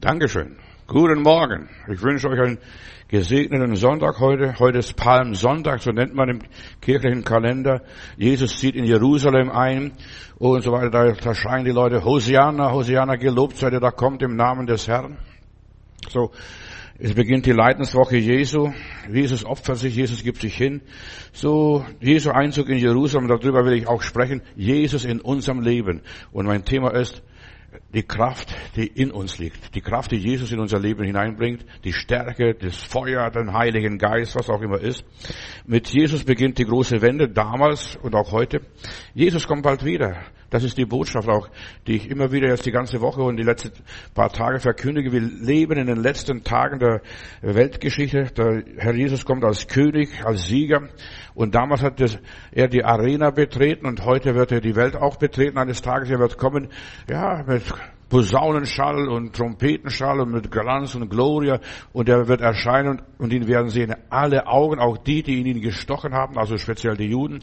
Dankeschön. Guten Morgen. Ich wünsche euch einen gesegneten Sonntag heute. Heute ist Palmsonntag, so nennt man im kirchlichen Kalender. Jesus zieht in Jerusalem ein und so weiter. Da, da schreien die Leute, Hosianna, Hosianna, gelobt seid ihr, da kommt im Namen des Herrn. So, es beginnt die Leidenswoche Jesu. Jesus opfert sich, Jesus gibt sich hin. So, Jesu Einzug in Jerusalem, darüber will ich auch sprechen. Jesus in unserem Leben. Und mein Thema ist, die Kraft, die in uns liegt, die Kraft, die Jesus in unser Leben hineinbringt, die Stärke, das Feuer, den Heiligen Geist, was auch immer ist. Mit Jesus beginnt die große Wende, damals und auch heute. Jesus kommt bald wieder. Das ist die Botschaft auch, die ich immer wieder jetzt die ganze Woche und die letzten paar Tage verkündige. Wir leben in den letzten Tagen der Weltgeschichte. Der Herr Jesus kommt als König, als Sieger. Und damals hat er die Arena betreten und heute wird er die Welt auch betreten eines Tages. Er wird kommen, ja, mit Posaunenschall und Trompetenschall und mit Glanz und Gloria und er wird erscheinen und ihn werden sehen alle Augen, auch die, die ihn gestochen haben, also speziell die Juden,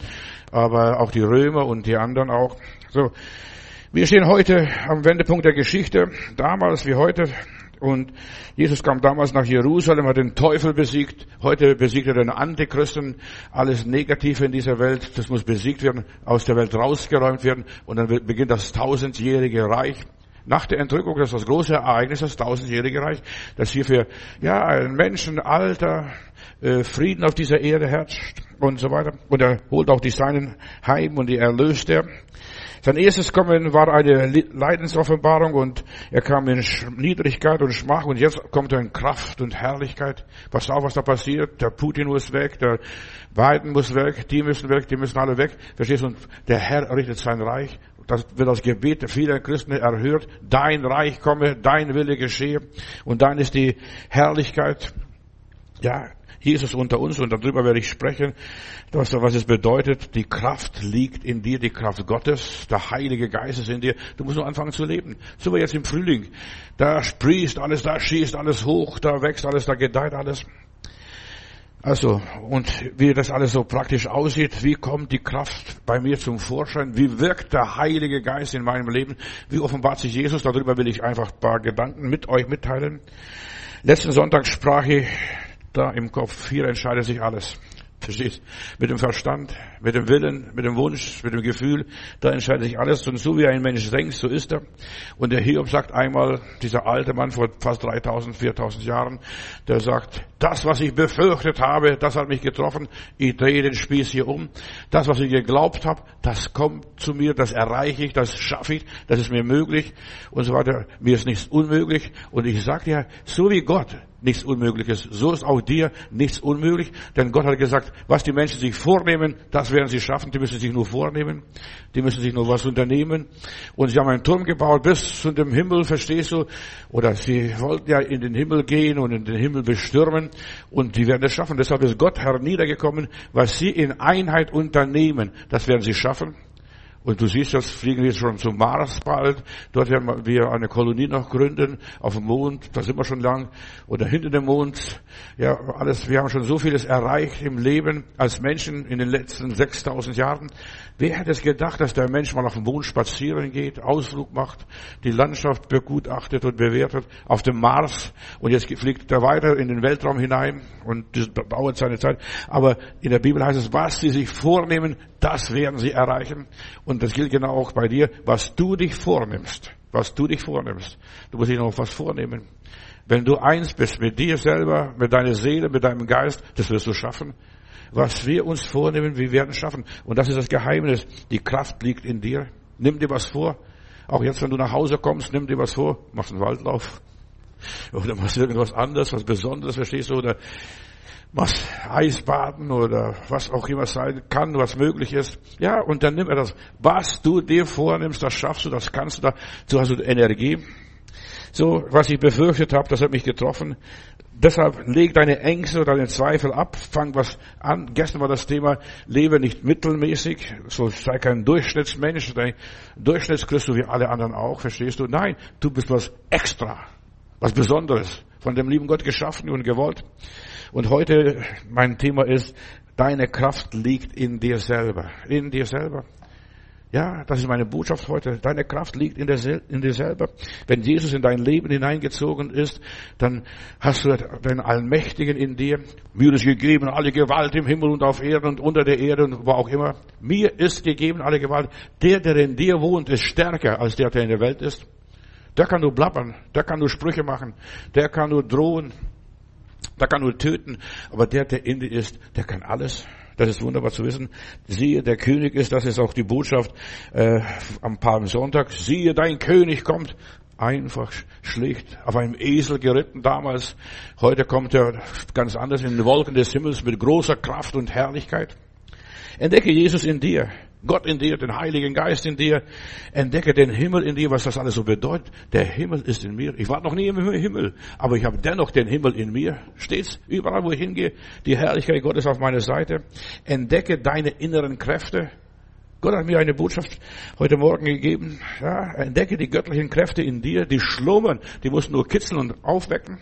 aber auch die Römer und die anderen auch. So. Wir stehen heute am Wendepunkt der Geschichte, damals wie heute. Und Jesus kam damals nach Jerusalem, hat den Teufel besiegt. Heute besiegt er den Antichristen. Alles Negative in dieser Welt, das muss besiegt werden, aus der Welt rausgeräumt werden. Und dann beginnt das tausendjährige Reich. Nach der Entrückung, das ist das große Ereignis, das tausendjährige Reich, das hier für, ja, ein Menschenalter, äh, Frieden auf dieser Erde herrscht und so weiter. Und er holt auch die Seinen heim und die erlöst er. Sein erstes Kommen war eine Leidensoffenbarung und er kam in Niedrigkeit und Schmach und jetzt kommt er in Kraft und Herrlichkeit. Pass auf, was da passiert. Der Putin muss weg, der Biden muss weg, die müssen weg, die müssen alle weg. Verstehst du? Und der Herr richtet sein Reich das wird das Gebet vieler Christen erhört. Dein Reich komme, dein Wille geschehe. Und dann ist die Herrlichkeit, ja, Jesus unter uns und darüber werde ich sprechen, was, was es bedeutet. Die Kraft liegt in dir, die Kraft Gottes, der Heilige Geist ist in dir. Du musst nur anfangen zu leben. So wie jetzt im Frühling. Da sprießt alles, da schießt alles hoch, da wächst alles, da gedeiht alles. Also, und wie das alles so praktisch aussieht, wie kommt die Kraft bei mir zum Vorschein, wie wirkt der Heilige Geist in meinem Leben, wie offenbart sich Jesus, darüber will ich einfach ein paar Gedanken mit euch mitteilen. Letzten Sonntag sprach ich da im Kopf, hier entscheidet sich alles. Verstehst? Mit dem Verstand, mit dem Willen, mit dem Wunsch, mit dem Gefühl, da entscheidet sich alles. Und so wie ein Mensch denkt, so ist er. Und der Hiob sagt einmal, dieser alte Mann vor fast 3000, 4000 Jahren, der sagt, das, was ich befürchtet habe, das hat mich getroffen. Ich drehe den Spieß hier um. Das, was ich geglaubt habe, das kommt zu mir, das erreiche ich, das schaffe ich, das ist mir möglich und so weiter. Mir ist nichts unmöglich. Und ich sage dir, so wie Gott nichts Unmögliches. So ist auch dir nichts unmöglich, denn Gott hat gesagt, was die Menschen sich vornehmen, das werden sie schaffen. Die müssen sich nur vornehmen, die müssen sich nur was unternehmen. Und sie haben einen Turm gebaut bis zu dem Himmel, verstehst du? Oder sie wollten ja in den Himmel gehen und in den Himmel bestürmen und die werden es schaffen. Deshalb ist Gott herniedergekommen, was sie in Einheit unternehmen, das werden sie schaffen. Und du siehst, das fliegen wir schon zum Mars bald. Dort werden wir eine Kolonie noch gründen, auf dem Mond, da sind wir schon lang. Oder hinter dem Mond. Ja, alles, wir haben schon so vieles erreicht im Leben als Menschen in den letzten 6000 Jahren. Wer hätte es gedacht, dass der Mensch mal auf dem Mond spazieren geht, Ausflug macht, die Landschaft begutachtet und bewertet, auf dem Mars. Und jetzt fliegt er weiter in den Weltraum hinein und das dauert seine Zeit. Aber in der Bibel heißt es, was sie sich vornehmen, das werden sie erreichen. Und das gilt genau auch bei dir, was du dich vornimmst. Was du dich vornimmst. Du musst dich noch was vornehmen. Wenn du eins bist mit dir selber, mit deiner Seele, mit deinem Geist, das wirst du schaffen. Was wir uns vornehmen, wir werden schaffen. Und das ist das Geheimnis. Die Kraft liegt in dir. Nimm dir was vor. Auch jetzt, wenn du nach Hause kommst, nimm dir was vor. Machst einen Waldlauf. Oder machst irgendwas anderes, was Besonderes, verstehst du? Oder was Eisbaden oder was auch immer sein kann, was möglich ist. Ja, und dann nimm er das. Was du dir vornimmst, das schaffst du, das kannst du, da, so hast du Energie. So, was ich befürchtet habe, das hat mich getroffen. Deshalb leg deine Ängste oder deine Zweifel ab, fang was an. Gestern war das Thema, lebe nicht mittelmäßig, so sei kein Durchschnittsmensch, dein Durchschnittschrist, so wie alle anderen auch, verstehst du? Nein, du bist was extra, was Besonderes, von dem lieben Gott geschaffen und gewollt. Und heute mein Thema ist, deine Kraft liegt in dir selber. In dir selber. Ja, das ist meine Botschaft heute. Deine Kraft liegt in, der, in dir selber. Wenn Jesus in dein Leben hineingezogen ist, dann hast du den Allmächtigen in dir. Mir ist gegeben alle Gewalt im Himmel und auf Erden und unter der Erde und wo auch immer. Mir ist gegeben alle Gewalt. Der, der in dir wohnt, ist stärker als der, der in der Welt ist. Der kann nur blabbern, der kann nur Sprüche machen, der kann nur drohen, der kann nur töten. Aber der, der in dir ist, der kann alles. Das ist wunderbar zu wissen. Siehe, der König ist, das ist auch die Botschaft äh, am Palmsonntag. Siehe, dein König kommt. Einfach schlicht auf einem Esel geritten damals. Heute kommt er ganz anders in den Wolken des Himmels mit großer Kraft und Herrlichkeit. Entdecke Jesus in dir. Gott in dir, den Heiligen Geist in dir. Entdecke den Himmel in dir, was das alles so bedeutet. Der Himmel ist in mir. Ich war noch nie im Himmel, aber ich habe dennoch den Himmel in mir. Stets überall, wo ich hingehe, die Herrlichkeit Gottes auf meiner Seite. Entdecke deine inneren Kräfte. Gott hat mir eine Botschaft heute Morgen gegeben. Ja, entdecke die göttlichen Kräfte in dir, die schlummern, die musst du nur kitzeln und aufwecken.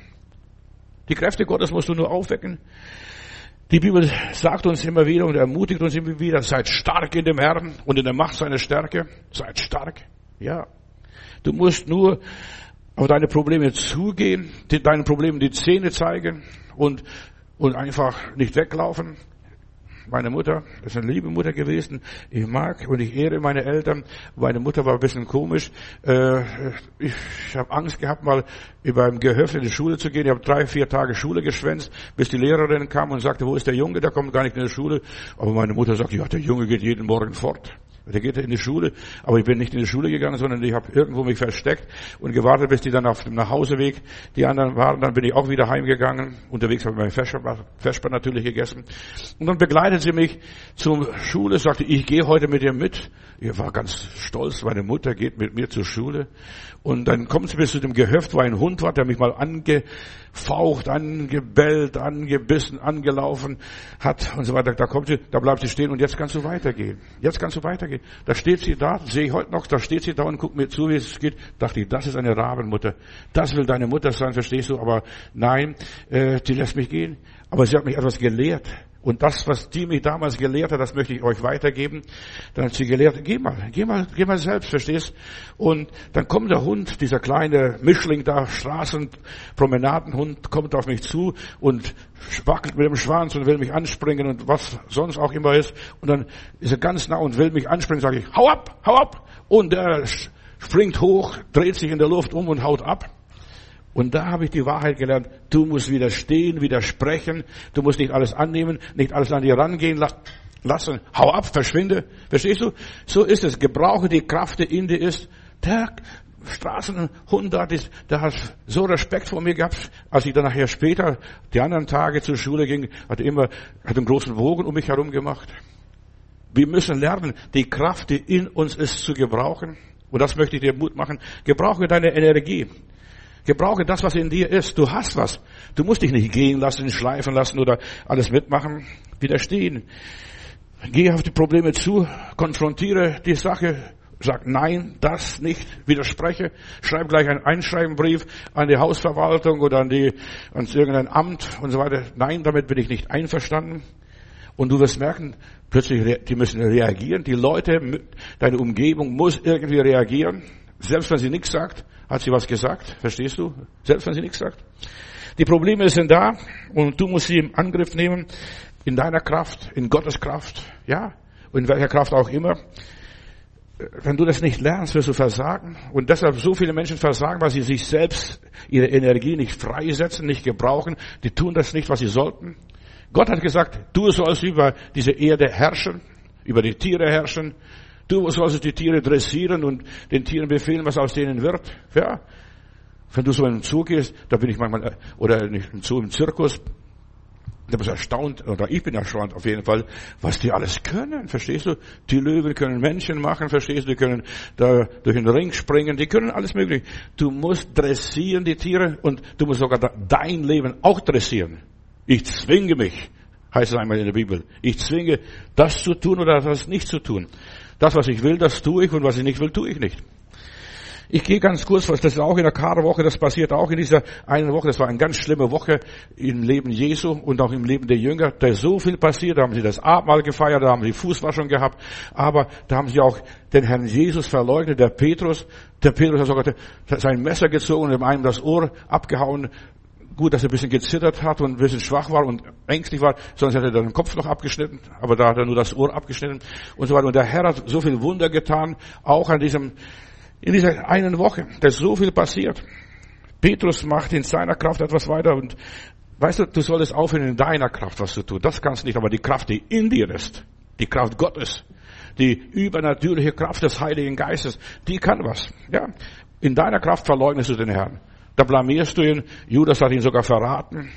Die Kräfte Gottes musst du nur aufwecken. Die Bibel sagt uns immer wieder und ermutigt uns immer wieder, seid stark in dem Herrn und in der Macht seiner Stärke. Seid stark. Ja. Du musst nur auf deine Probleme zugehen, deinen Problemen die Zähne zeigen und, und einfach nicht weglaufen. Meine Mutter ist eine liebe Mutter gewesen. Ich mag und ich ehre meine Eltern. Meine Mutter war ein bisschen komisch. Äh, ich habe Angst gehabt, mal über ein Gehöft in die Schule zu gehen. Ich habe drei, vier Tage Schule geschwänzt, bis die Lehrerin kam und sagte, wo ist der Junge? Der kommt gar nicht in die Schule. Aber meine Mutter sagte, ja, der Junge geht jeden Morgen fort. Der geht in die Schule, aber ich bin nicht in die Schule gegangen, sondern ich habe irgendwo mich versteckt und gewartet, bis die dann auf dem Nachhauseweg die anderen waren. Dann bin ich auch wieder heimgegangen. Unterwegs habe ich mein Vesper natürlich gegessen. Und dann begleitet sie mich zur Schule, sagte, ich gehe heute mit dir mit. Ich war ganz stolz, meine Mutter geht mit mir zur Schule. Und dann kommt sie bis zu dem Gehöft, wo ein Hund war, der mich mal angefaucht, angebellt, angebissen, angelaufen hat und so weiter. Da kommt sie, da bleibt sie stehen und jetzt kannst du weitergehen. Jetzt kannst du weitergehen. Da steht sie da, sehe ich heute noch, da steht sie da und guckt mir zu, wie es geht. Dachte ich, das ist eine Rabenmutter. Das will deine Mutter sein, verstehst du? Aber nein, äh, die lässt mich gehen. Aber sie hat mich etwas gelehrt. Und das, was die mich damals gelehrt hat, das möchte ich euch weitergeben. Dann hat sie gelehrt, geh mal, geh mal, geh mal selbst, verstehst? Und dann kommt der Hund, dieser kleine Mischling da, Straßenpromenadenhund, kommt auf mich zu und wackelt mit dem Schwanz und will mich anspringen und was sonst auch immer ist. Und dann ist er ganz nah und will mich anspringen, sage ich, hau ab, hau ab! Und er springt hoch, dreht sich in der Luft um und haut ab. Und da habe ich die Wahrheit gelernt. Du musst widerstehen, widersprechen. Du musst nicht alles annehmen, nicht alles an dir rangehen lassen. Hau ab, verschwinde. Verstehst du? So ist es. Gebrauche die Kraft, die in dir ist. Der Straßenhund da, der hat so Respekt vor mir gehabt. Als ich dann nachher später, die anderen Tage zur Schule ging, hat er immer, hat einen großen Wogen um mich herum gemacht. Wir müssen lernen, die Kraft, die in uns ist, zu gebrauchen. Und das möchte ich dir Mut machen. Gebrauche deine Energie. Gebrauche das, was in dir ist. Du hast was. Du musst dich nicht gehen lassen, schleifen lassen oder alles mitmachen. Widerstehen. Geh auf die Probleme zu, konfrontiere die Sache, sag nein, das nicht, widerspreche, schreib gleich einen Einschreibenbrief an die Hausverwaltung oder an die, an irgendein Amt und so weiter. Nein, damit bin ich nicht einverstanden. Und du wirst merken, plötzlich, die müssen reagieren. Die Leute, deine Umgebung muss irgendwie reagieren. Selbst wenn sie nichts sagt, hat sie was gesagt. Verstehst du? Selbst wenn sie nichts sagt. Die Probleme sind da und du musst sie im Angriff nehmen, in deiner Kraft, in Gottes Kraft, ja, in welcher Kraft auch immer. Wenn du das nicht lernst, wirst du versagen. Und deshalb so viele Menschen versagen, weil sie sich selbst ihre Energie nicht freisetzen, nicht gebrauchen. Die tun das nicht, was sie sollten. Gott hat gesagt, du sollst über diese Erde herrschen, über die Tiere herrschen, Du sollst die Tiere dressieren und den Tieren befehlen, was aus denen wird. Ja. Wenn du so in den Zoo gehst, da bin ich manchmal, oder nicht im Zoo, im Zirkus, da bist du erstaunt, oder ich bin erstaunt auf jeden Fall, was die alles können, verstehst du? Die Löwen können Menschen machen, verstehst du? Die können da durch den Ring springen, die können alles mögliche. Du musst dressieren die Tiere und du musst sogar dein Leben auch dressieren. Ich zwinge mich, heißt es einmal in der Bibel. Ich zwinge, das zu tun oder das nicht zu tun. Das, was ich will, das tue ich und was ich nicht will, tue ich nicht. Ich gehe ganz kurz, das ist auch in der Karwoche, das passiert auch in dieser einen Woche. Das war eine ganz schlimme Woche im Leben Jesu und auch im Leben der Jünger. Da ist so viel passiert. Da haben sie das Abendmahl gefeiert, da haben sie Fußwaschung gehabt. Aber da haben sie auch den Herrn Jesus verleugnet, der Petrus. Der Petrus hat sogar sein Messer gezogen und dem einen das Ohr abgehauen. Gut, dass er ein bisschen gezittert hat und ein bisschen schwach war und ängstlich war, sonst hätte er den Kopf noch abgeschnitten, aber da hat er nur das Ohr abgeschnitten und so weiter. Und der Herr hat so viel Wunder getan, auch an diesem in dieser einen Woche. Da ist so viel passiert. Petrus macht in seiner Kraft etwas weiter und weißt du, du solltest aufhören in deiner Kraft was zu tun. Das kannst du nicht, aber die Kraft, die in dir ist, die Kraft Gottes, die übernatürliche Kraft des Heiligen Geistes, die kann was. Ja, in deiner Kraft verleugnest du den Herrn. Da blamierst du ihn. Judas hat ihn sogar verraten.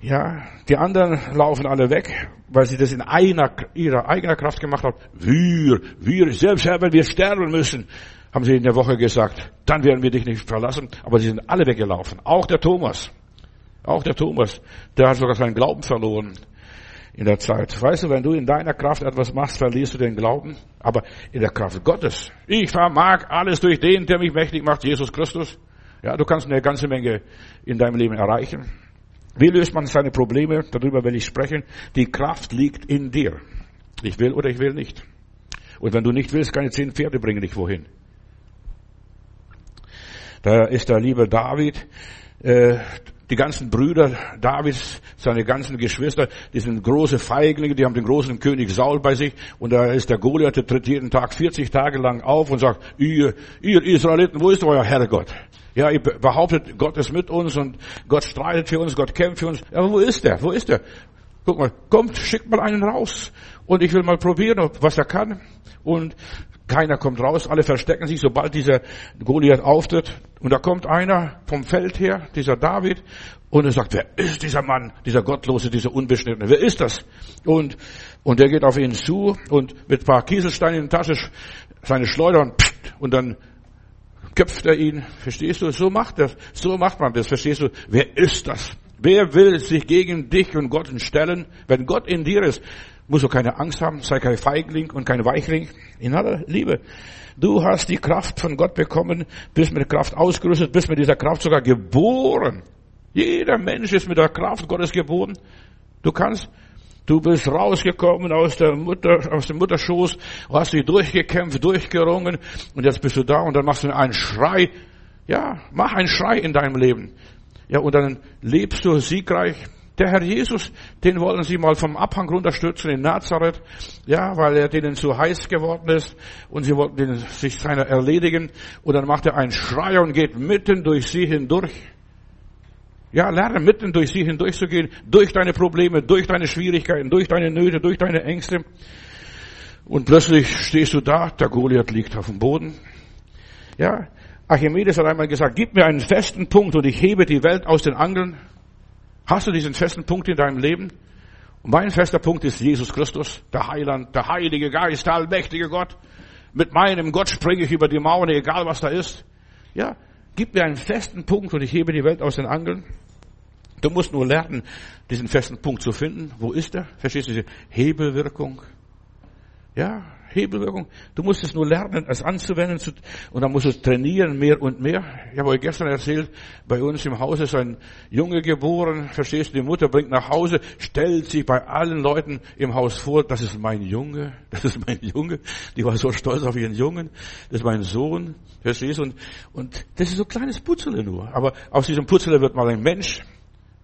Ja, die anderen laufen alle weg, weil sie das in einer, ihrer eigener Kraft gemacht haben. Wir, wir, selbst Herr, wenn wir sterben müssen, haben sie in der Woche gesagt, dann werden wir dich nicht verlassen. Aber sie sind alle weggelaufen. Auch der Thomas. Auch der Thomas. Der hat sogar seinen Glauben verloren in der Zeit. Weißt du, wenn du in deiner Kraft etwas machst, verlierst du den Glauben. Aber in der Kraft Gottes. Ich vermag alles durch den, der mich mächtig macht, Jesus Christus. Ja, du kannst eine ganze Menge in deinem Leben erreichen. Wie löst man seine Probleme? Darüber will ich sprechen. Die Kraft liegt in dir. Ich will oder ich will nicht. Und wenn du nicht willst, keine zehn Pferde bringen dich wohin. Da ist der liebe David, äh, die ganzen Brüder Davids, seine ganzen Geschwister, die sind große Feiglinge, die haben den großen König Saul bei sich und da ist der Goliath, der tritt jeden Tag 40 Tage lang auf und sagt, ihr, ihr Israeliten, wo ist euer Herrgott? Ja, ihr behauptet, Gott ist mit uns und Gott streitet für uns, Gott kämpft für uns. Aber wo ist er? Wo ist er? Guck mal, kommt, schickt mal einen raus. Und ich will mal probieren, was er kann. Und keiner kommt raus, alle verstecken sich, sobald dieser Goliath auftritt. Und da kommt einer vom Feld her, dieser David, und er sagt, wer ist dieser Mann, dieser Gottlose, dieser Unbeschnittene? Wer ist das? Und, und der geht auf ihn zu und mit ein paar Kieselsteinen in der Tasche seine Schleuder und, und dann köpft er ihn. Verstehst du? So macht das. So macht man das. Verstehst du? Wer ist das? Wer will sich gegen dich und Gott stellen? Wenn Gott in dir ist, musst du keine Angst haben, sei kein Feigling und kein Weichling. In aller Liebe. Du hast die Kraft von Gott bekommen, bist mit Kraft ausgerüstet, bist mit dieser Kraft sogar geboren. Jeder Mensch ist mit der Kraft Gottes geboren. Du kannst Du bist rausgekommen aus der Mutter, aus dem Mutterschoß, hast dich durchgekämpft, durchgerungen und jetzt bist du da und dann machst du einen Schrei. Ja, mach einen Schrei in deinem Leben. Ja, und dann lebst du siegreich. Der Herr Jesus, den wollen sie mal vom Abhang runterstürzen in Nazareth, ja, weil er denen zu heiß geworden ist und sie wollten sich seiner erledigen und dann macht er einen Schrei und geht mitten durch sie hindurch. Ja, lerne mitten durch sie hindurchzugehen, durch deine Probleme, durch deine Schwierigkeiten, durch deine Nöte, durch deine Ängste. Und plötzlich stehst du da, der Goliath liegt auf dem Boden. Ja, Archimedes hat einmal gesagt, gib mir einen festen Punkt und ich hebe die Welt aus den Angeln. Hast du diesen festen Punkt in deinem Leben? Und mein fester Punkt ist Jesus Christus, der Heiland, der Heilige Geist, der allmächtige Gott. Mit meinem Gott springe ich über die Mauern, egal was da ist. Ja, gib mir einen festen Punkt und ich hebe die Welt aus den Angeln. Du musst nur lernen, diesen festen Punkt zu finden. Wo ist er? Verstehst du diese Hebelwirkung? Ja, Hebelwirkung. Du musst es nur lernen, es anzuwenden und dann musst du es trainieren mehr und mehr. Ich habe euch gestern erzählt, bei uns im Haus ist ein Junge geboren, verstehst du, die Mutter bringt nach Hause, stellt sich bei allen Leuten im Haus vor, das ist mein Junge, das ist mein Junge. Die war so stolz auf ihren Jungen, das ist mein Sohn, verstehst du, und, und das ist so ein kleines Putzele nur. Aber aus diesem Putzele wird mal ein Mensch,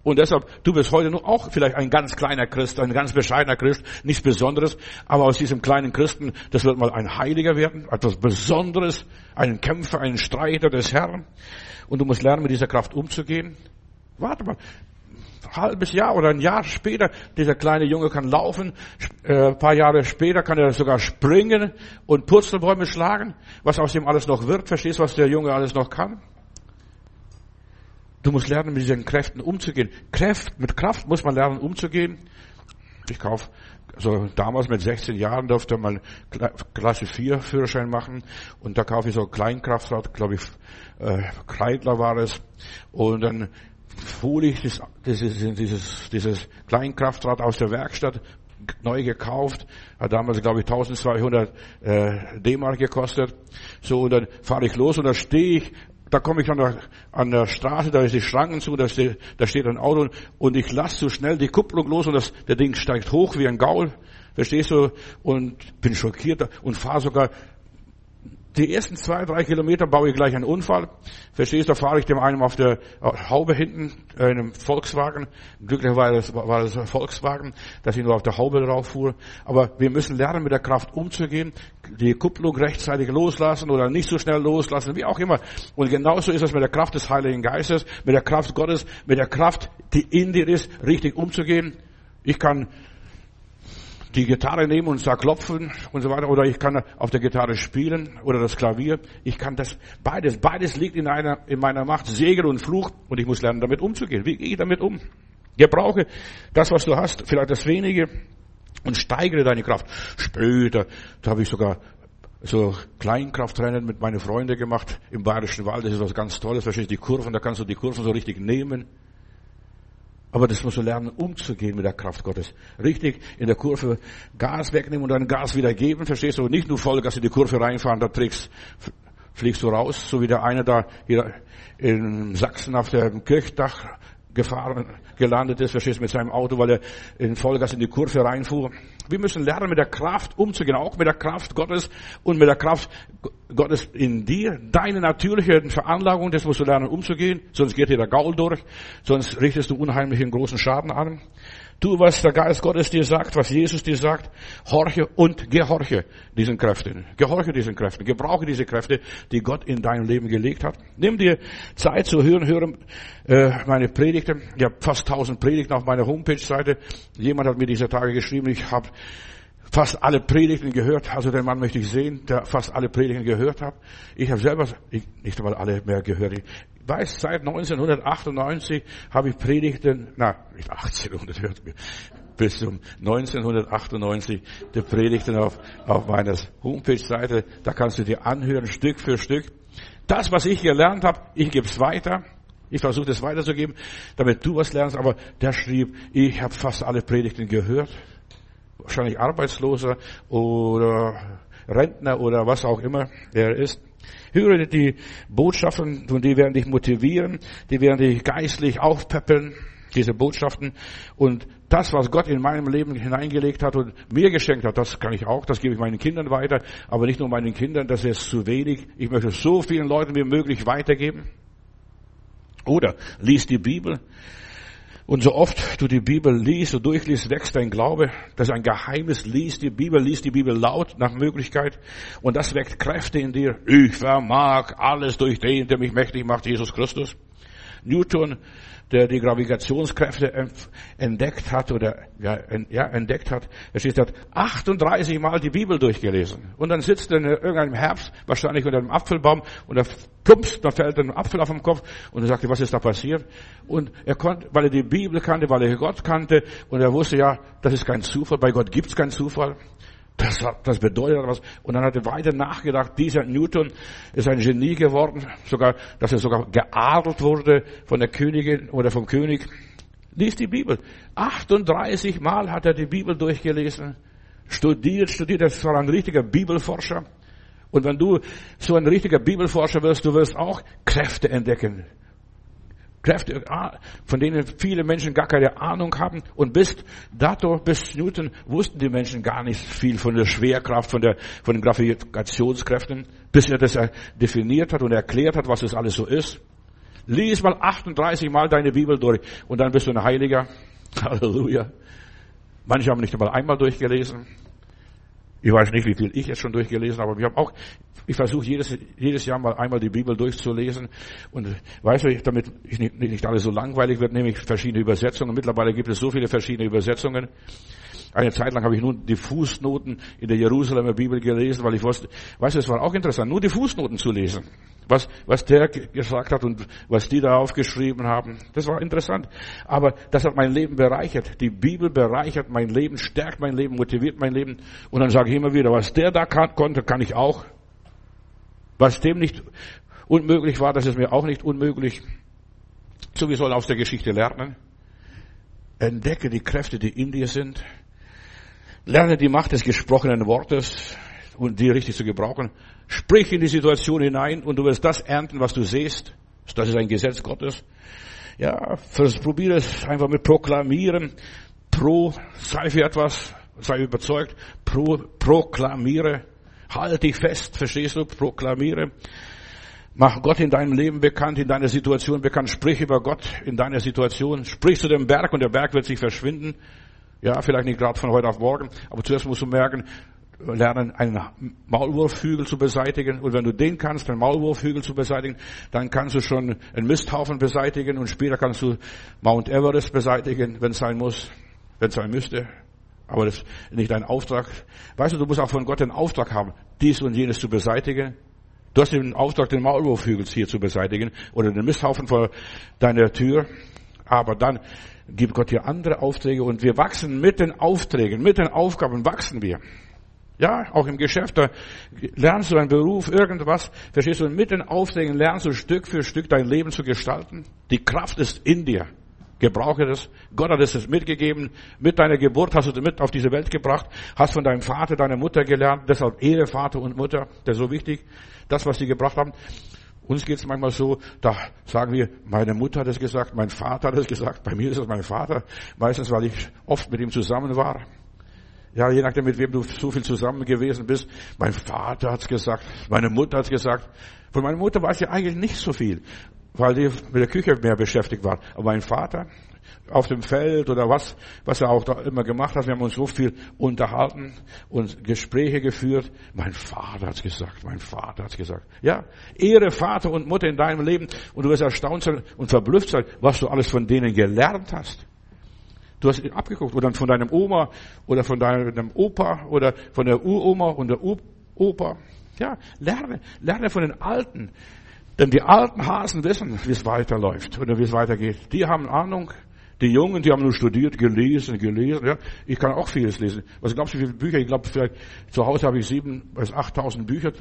und deshalb, du bist heute noch auch vielleicht ein ganz kleiner Christ, ein ganz bescheidener Christ, nichts Besonderes, aber aus diesem kleinen Christen, das wird mal ein Heiliger werden, etwas Besonderes, ein Kämpfer, ein Streiter des Herrn. Und du musst lernen, mit dieser Kraft umzugehen. Warte mal, ein halbes Jahr oder ein Jahr später, dieser kleine Junge kann laufen, äh, ein paar Jahre später kann er sogar springen und Purzelbäume schlagen, was aus ihm alles noch wird, verstehst du, was der Junge alles noch kann? Du musst lernen, mit diesen Kräften umzugehen. Kraft, mit Kraft muss man lernen, umzugehen. Ich kauf, also damals mit 16 Jahren durfte man Klasse 4 Führerschein machen und da kaufe ich so ein Kleinkraftrad, glaube ich, äh, Kreidler war es und dann fuhr ich das, dieses, dieses, dieses Kleinkraftrad aus der Werkstatt neu gekauft, hat damals, glaube ich, 1200 äh, D-Mark gekostet. So, und dann fahre ich los und da stehe ich da komme ich an der, an der Straße, da ist die Schranken zu, da steht, da steht ein Auto und ich lasse so schnell die Kupplung los und das, der Ding steigt hoch wie ein Gaul, verstehst du, und bin schockiert und fahre sogar die ersten zwei, drei Kilometer baue ich gleich einen Unfall. Verstehst du, da fahre ich dem einen auf der Haube hinten, äh, in einem Volkswagen. Glücklicherweise war das ein Volkswagen, dass ich nur auf der Haube drauf fuhr. Aber wir müssen lernen, mit der Kraft umzugehen, die Kupplung rechtzeitig loslassen oder nicht so schnell loslassen, wie auch immer. Und genauso ist es mit der Kraft des Heiligen Geistes, mit der Kraft Gottes, mit der Kraft, die in dir ist, richtig umzugehen. Ich kann die Gitarre nehmen und da klopfen und so weiter. Oder ich kann auf der Gitarre spielen oder das Klavier. Ich kann das beides. Beides liegt in, einer, in meiner Macht. Segen und Fluch. Und ich muss lernen, damit umzugehen. Wie gehe ich damit um? Gebrauche das, was du hast, vielleicht das wenige und steigere deine Kraft. Später, da habe ich sogar so Kleinkraftrennen mit meinen Freunden gemacht im Bayerischen Wald. Das ist was ganz Tolles. Verstehst du, die Kurven, da kannst du die Kurven so richtig nehmen. Aber das musst du lernen, umzugehen mit der Kraft Gottes. Richtig in der Kurve Gas wegnehmen und dann Gas wieder geben, verstehst du? Nicht nur Vollgas in die Kurve reinfahren, da trägst, fliegst du raus, so wie der eine da hier in Sachsen auf dem Kirchdach gefahren, gelandet ist, verstehst du, mit seinem Auto, weil er in Vollgas in die Kurve reinfuhr. Wir müssen lernen, mit der Kraft umzugehen, auch mit der Kraft Gottes und mit der Kraft Gottes in dir. Deine natürliche Veranlagung, das musst du lernen umzugehen, sonst geht dir der Gaul durch, sonst richtest du unheimlichen großen Schaden an. Tu, was der Geist Gottes dir sagt, was Jesus dir sagt. Horche und gehorche diesen Kräften. Gehorche diesen Kräften. Gebrauche diese Kräfte, die Gott in dein Leben gelegt hat. Nimm dir Zeit zu hören, hören äh, meine Predigten. Ich habe fast tausend Predigten auf meiner Homepage-Seite. Jemand hat mir diese Tage geschrieben, ich habe fast alle Predigten gehört. Also den Mann möchte ich sehen, der fast alle Predigten gehört hat. Ich habe selber ich, nicht einmal alle mehr gehört weiß, seit 1998 habe ich Predigten, na, nicht 1800, bis zum 1998 die Predigten auf, auf meiner Homepage-Seite. Da kannst du dir anhören, Stück für Stück. Das, was ich gelernt habe, ich gebe es weiter. Ich versuche es weiterzugeben, damit du was lernst. Aber der schrieb, ich habe fast alle Predigten gehört. Wahrscheinlich Arbeitsloser oder Rentner oder was auch immer er ist. Höre die Botschaften und die werden dich motivieren, die werden dich geistlich aufpeppeln, diese Botschaften. Und das, was Gott in meinem Leben hineingelegt hat und mir geschenkt hat, das kann ich auch, das gebe ich meinen Kindern weiter, aber nicht nur meinen Kindern, das ist zu wenig. Ich möchte so vielen Leuten wie möglich weitergeben. Oder lies die Bibel. Und so oft du die Bibel liest und durchliest, wächst dein Glaube. Das ist ein Geheimnis. Lies die Bibel, lies die Bibel laut nach Möglichkeit. Und das weckt Kräfte in dir. Ich vermag alles durch den, der mich mächtig macht, Jesus Christus. Newton der die Gravitationskräfte entdeckt hat oder ja, entdeckt hat. Er steht, hat 38 Mal die Bibel durchgelesen. Und dann sitzt er in irgendeinem Herbst, wahrscheinlich unter einem Apfelbaum, und er plumpst, da fällt ein Apfel auf dem Kopf, und er sagte, was ist da passiert? Und er konnte, weil er die Bibel kannte, weil er Gott kannte, und er wusste, ja, das ist kein Zufall, bei Gott gibt's keinen Zufall. Das, das bedeutet was. Und dann hat er weiter nachgedacht, dieser Newton ist ein Genie geworden, sogar, dass er sogar geadelt wurde von der Königin oder vom König. Lies die Bibel. 38 Mal hat er die Bibel durchgelesen, studiert, studiert. Das war ein richtiger Bibelforscher. Und wenn du so ein richtiger Bibelforscher wirst, du wirst auch Kräfte entdecken. Kräfte, ah, von denen viele Menschen gar keine Ahnung haben. Und bis dato, bis Newton, wussten die Menschen gar nicht viel von der Schwerkraft, von, der, von den Gravitationskräften, bis er das definiert hat und erklärt hat, was das alles so ist. Lies mal 38 Mal deine Bibel durch und dann bist du ein Heiliger. Halleluja. Manche haben nicht einmal einmal durchgelesen. Ich weiß nicht, wie viel ich jetzt schon durchgelesen habe, aber ich habe auch, ich versuche jedes, jedes Jahr mal einmal die Bibel durchzulesen. Und weißt du, damit ich nicht, nicht alles so langweilig wird, nehme ich verschiedene Übersetzungen. Mittlerweile gibt es so viele verschiedene Übersetzungen. Eine Zeit lang habe ich nun die Fußnoten in der Jerusalemer Bibel gelesen, weil ich wusste, weißt du, es war auch interessant, nur die Fußnoten zu lesen. Was, was der gesagt hat und was die da aufgeschrieben haben. Das war interessant. Aber das hat mein Leben bereichert. Die Bibel bereichert mein Leben, stärkt mein Leben, motiviert mein Leben. Und dann sage ich immer wieder, was der da kann, konnte, kann ich auch. Was dem nicht unmöglich war, das ist mir auch nicht unmöglich. So, wir sollen aus der Geschichte lernen. Entdecke die Kräfte, die in dir sind. Lerne die Macht des gesprochenen Wortes und die richtig zu gebrauchen. Sprich in die Situation hinein und du wirst das ernten, was du siehst. Das ist ein Gesetz Gottes. Ja, probiere es einfach mit Proklamieren. Pro, sei für etwas, sei überzeugt. Pro, proklamiere. Halte dich fest, verstehst du? Proklamiere. Mach Gott in deinem Leben bekannt, in deiner Situation bekannt. Sprich über Gott in deiner Situation. Sprich zu dem Berg und der Berg wird sich verschwinden. Ja, vielleicht nicht gerade von heute auf morgen, aber zuerst musst du merken, lernen, einen Maulwurfhügel zu beseitigen. Und wenn du den kannst, den Maulwurfhügel zu beseitigen, dann kannst du schon einen Misthaufen beseitigen und später kannst du Mount Everest beseitigen, wenn es sein muss, wenn es sein müsste. Aber das ist nicht dein Auftrag. Weißt du, du musst auch von Gott den Auftrag haben, dies und jenes zu beseitigen. Du hast den Auftrag, den Maulwurfhügel hier zu beseitigen oder den Misthaufen vor deiner Tür. Aber dann gibt Gott dir andere Aufträge und wir wachsen mit den Aufträgen, mit den Aufgaben wachsen wir. Ja, auch im Geschäft, da lernst du einen Beruf, irgendwas, verstehst du, und mit den Aufträgen lernst du Stück für Stück dein Leben zu gestalten. Die Kraft ist in dir. Gebrauche das. Gott hat es mitgegeben. Mit deiner Geburt hast du mit auf diese Welt gebracht. Hast von deinem Vater, deiner Mutter gelernt. Deshalb Ehre Vater und Mutter. Das ist so wichtig. Das, was sie gebracht haben. Uns geht es manchmal so, da sagen wir, meine Mutter hat es gesagt, mein Vater hat es gesagt. Bei mir ist es mein Vater. Meistens, weil ich oft mit ihm zusammen war. Ja, je nachdem, mit wem du so viel zusammen gewesen bist. Mein Vater hat's gesagt, meine Mutter hat's gesagt. Von meiner Mutter weiß ich eigentlich nicht so viel weil die mit der Küche mehr beschäftigt waren. Aber mein Vater auf dem Feld oder was, was er auch da immer gemacht hat, wir haben uns so viel unterhalten und Gespräche geführt. Mein Vater hat's gesagt, mein Vater hat's gesagt. Ja, Ehre Vater und Mutter in deinem Leben und du wirst erstaunt sein und verblüfft sein, was du alles von denen gelernt hast. Du hast abgeguckt oder von deinem Oma oder von deinem Opa oder von der Uroma und der Opa. Ja, lerne, lerne von den Alten. Denn die alten Hasen wissen, wie es weiterläuft oder wie es weitergeht. Die haben Ahnung. Die Jungen, die haben nur studiert, gelesen, gelesen. Ja, ich kann auch vieles lesen. Was glaubst du, wie viele Bücher? Ich glaube, vielleicht zu Hause habe ich sieben bis achttausend Bücher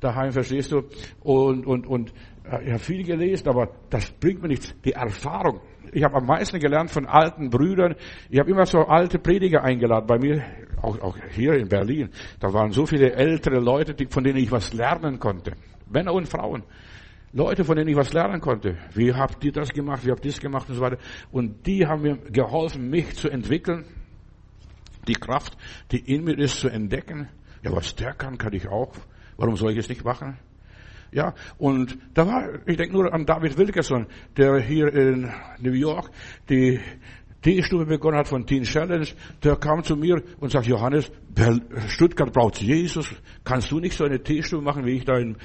daheim, verstehst du? Und und und äh, ich habe viel gelesen, aber das bringt mir nichts. Die Erfahrung. Ich habe am meisten gelernt von alten Brüdern. Ich habe immer so alte Prediger eingeladen bei mir, auch, auch hier in Berlin. Da waren so viele ältere Leute, von denen ich was lernen konnte. Männer und Frauen. Leute, von denen ich was lernen konnte. Wie habt ihr das gemacht? Wie habt ihr das gemacht? Und so weiter. Und die haben mir geholfen, mich zu entwickeln. Die Kraft, die in mir ist, zu entdecken. Ja, was der kann, kann ich auch. Warum soll ich es nicht machen? Ja, und da war, ich denke nur an David Wilkerson, der hier in New York die Teestube begonnen hat von Teen Challenge, der kam zu mir und sagt, Johannes, Stuttgart braucht Jesus. Kannst du nicht so eine Teestube machen, wie ich da in,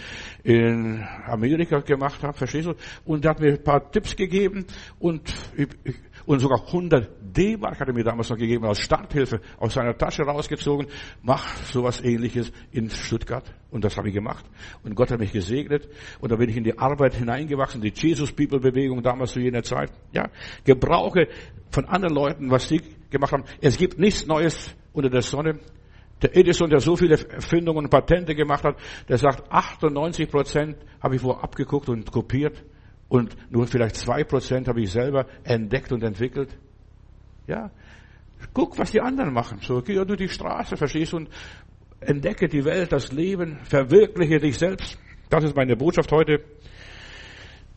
in Amerika gemacht habe? Verstehst du? Und er hat mir ein paar Tipps gegeben und ich, ich, und sogar 100 D-Mark hat er mir damals noch gegeben als Starthilfe aus seiner Tasche rausgezogen. Mach sowas ähnliches in Stuttgart. Und das habe ich gemacht. Und Gott hat mich gesegnet. Und da bin ich in die Arbeit hineingewachsen, die Jesus People Bewegung damals zu jener Zeit. Ja, gebrauche von anderen Leuten, was sie gemacht haben. Es gibt nichts Neues unter der Sonne. Der Edison, der so viele Erfindungen und Patente gemacht hat, der sagt, 98 Prozent habe ich wo abgeguckt und kopiert. Und nur vielleicht zwei Prozent habe ich selber entdeckt und entwickelt. Ja. Guck, was die anderen machen. So, geh durch die Straße, verstehst und entdecke die Welt, das Leben, verwirkliche dich selbst. Das ist meine Botschaft heute.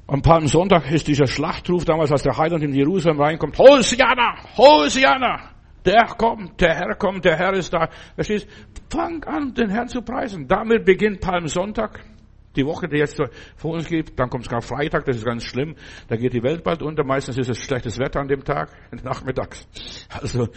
Am Palmsonntag ist dieser Schlachtruf damals, als der Heiland in Jerusalem reinkommt. Hosianna! Hosianna! Der kommt, der Herr kommt, der Herr ist da. Verstehst? Fang an, den Herrn zu preisen. Damit beginnt Palmsonntag die Woche, die jetzt vor uns geht, dann kommt es gar Freitag, das ist ganz schlimm, da geht die Welt bald unter, meistens ist es schlechtes Wetter an dem Tag, nachmittags. Also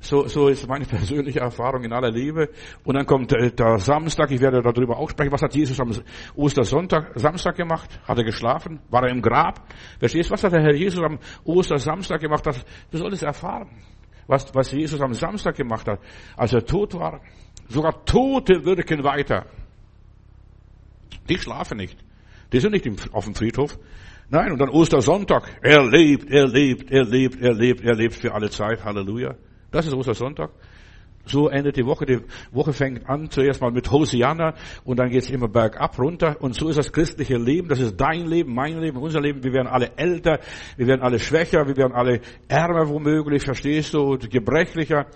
so, so ist meine persönliche Erfahrung in aller Liebe. Und dann kommt äh, der Samstag, ich werde darüber auch sprechen, was hat Jesus am Ostersonntag, Samstag gemacht? Hat er geschlafen? War er im Grab? Verstehst du, was hat der Herr Jesus am Ostersamstag gemacht? Das, du solltest erfahren, was, was Jesus am Samstag gemacht hat, als er tot war. Sogar Tote wirken weiter. Die schlafen nicht. Die sind nicht auf dem Friedhof. Nein, und dann Ostersonntag. Er lebt, er lebt, er lebt, er lebt, er lebt für alle Zeit. Halleluja. Das ist Ostersonntag. So endet die Woche. Die Woche fängt an zuerst mal mit Hosianna und dann geht es immer bergab runter. Und so ist das christliche Leben. Das ist dein Leben, mein Leben, unser Leben. Wir werden alle älter, wir werden alle schwächer, wir werden alle ärmer womöglich, verstehst du, und gebrechlicher.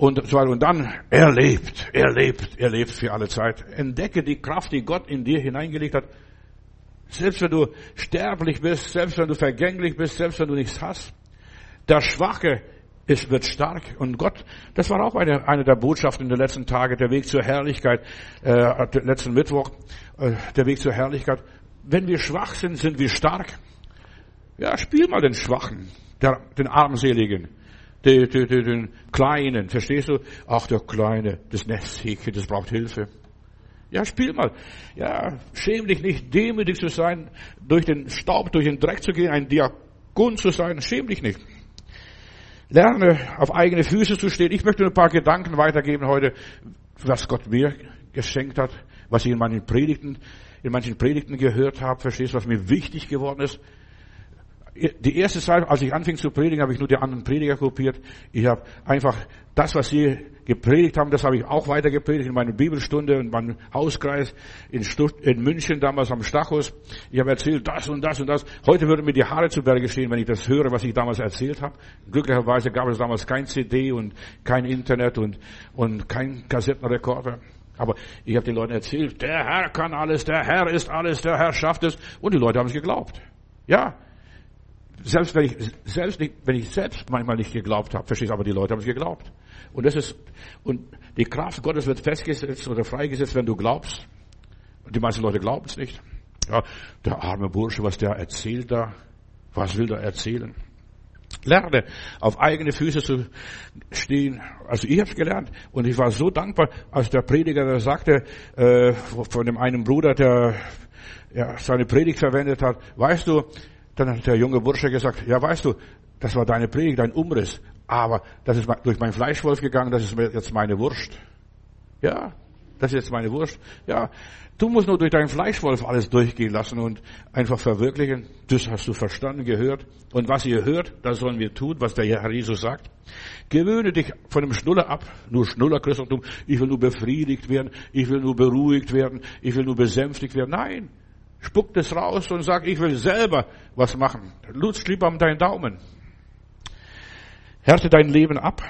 Und so weiter. Und dann, er lebt, er lebt, er lebt für alle Zeit. Entdecke die Kraft, die Gott in dir hineingelegt hat. Selbst wenn du sterblich bist, selbst wenn du vergänglich bist, selbst wenn du nichts hast. Der Schwache es wird stark. Und Gott, das war auch eine, eine der Botschaften den letzten Tagen, der Weg zur Herrlichkeit, äh, letzten Mittwoch, äh, der Weg zur Herrlichkeit. Wenn wir schwach sind, sind wir stark. Ja, spiel mal den Schwachen, der, den Armseligen, den, den, den Kleinen, verstehst du? Ach, der Kleine, das Nesthäkchen, das braucht Hilfe. Ja, spiel mal. Ja, schäm dich nicht, demütig zu sein, durch den Staub, durch den Dreck zu gehen, ein Diakon zu sein, schäm dich nicht. Lerne auf eigene Füße zu stehen. Ich möchte ein paar Gedanken weitergeben heute, was Gott mir geschenkt hat, was ich in meinen Predigten, in manchen Predigten gehört habe, verstehst, du, was mir wichtig geworden ist die erste Zeit, als ich anfing zu predigen, habe ich nur die anderen Prediger kopiert. Ich habe einfach das, was sie gepredigt haben, das habe ich auch weiter gepredigt in meiner Bibelstunde, in meinem Hauskreis in, Stutt in München, damals am Stachus. Ich habe erzählt das und das und das. Heute würden mir die Haare zu Berge stehen, wenn ich das höre, was ich damals erzählt habe. Glücklicherweise gab es damals kein CD und kein Internet und, und kein Kassettenrekorder. Aber ich habe den Leuten erzählt, der Herr kann alles, der Herr ist alles, der Herr schafft es. Und die Leute haben es geglaubt. Ja, selbst wenn ich selbst nicht, wenn ich selbst manchmal nicht geglaubt habe, verstehst du, aber die Leute haben es geglaubt. Und das ist, und die Kraft Gottes wird festgesetzt oder freigesetzt, wenn du glaubst. Und die meisten Leute glauben es nicht. Ja, der arme Bursche, was der erzählt da, was will der erzählen? Lerne, auf eigene Füße zu stehen. Also ich habe es gelernt und ich war so dankbar, als der Prediger da sagte, äh, von dem einen Bruder, der ja, seine Predigt verwendet hat, weißt du, dann hat der junge Bursche gesagt, ja weißt du, das war deine Predigt, dein Umriss, aber das ist durch mein Fleischwolf gegangen, das ist jetzt meine Wurst. Ja, das ist jetzt meine Wurst. Ja, du musst nur durch deinen Fleischwolf alles durchgehen lassen und einfach verwirklichen. Das hast du verstanden, gehört. Und was ihr hört, das sollen wir tun, was der Herr Jesus sagt. Gewöhne dich von dem Schnuller ab, nur Schnuller Christentum. Ich will nur befriedigt werden, ich will nur beruhigt werden, ich will nur besänftigt werden. Nein, Spuckt es raus und sagt, ich will selber was machen. Lutz lieber um deinen Daumen. Härte dein Leben ab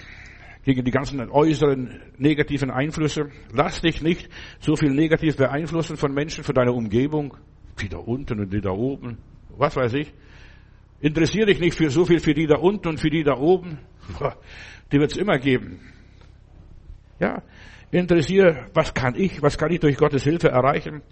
gegen die ganzen äußeren negativen Einflüsse. Lass dich nicht so viel negativ beeinflussen von Menschen, von deiner Umgebung, die da unten und die da oben, was weiß ich. Interessiere dich nicht für so viel für die da unten und für die da oben. Die wird es immer geben. Ja, interessiere, was kann ich, was kann ich durch Gottes Hilfe erreichen?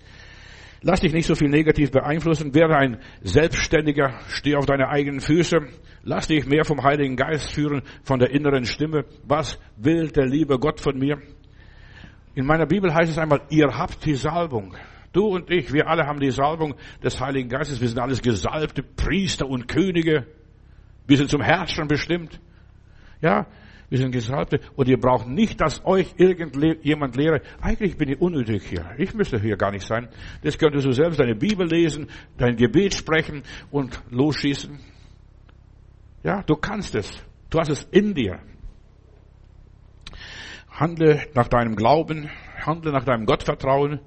Lass dich nicht so viel negativ beeinflussen. Werde ein Selbstständiger. Steh auf deine eigenen Füße. Lass dich mehr vom Heiligen Geist führen, von der inneren Stimme. Was will der liebe Gott von mir? In meiner Bibel heißt es einmal, ihr habt die Salbung. Du und ich, wir alle haben die Salbung des Heiligen Geistes. Wir sind alles gesalbte Priester und Könige. Wir sind zum Herrschen bestimmt. Ja, wir sind Gesalbte und ihr braucht nicht, dass euch irgendjemand lehre. Eigentlich bin ich unnötig hier. Ich müsste hier gar nicht sein. Das könntest du selbst deine Bibel lesen, dein Gebet sprechen und losschießen. Ja, du kannst es. Du hast es in dir. Handle nach deinem Glauben, handle nach deinem Gottvertrauen.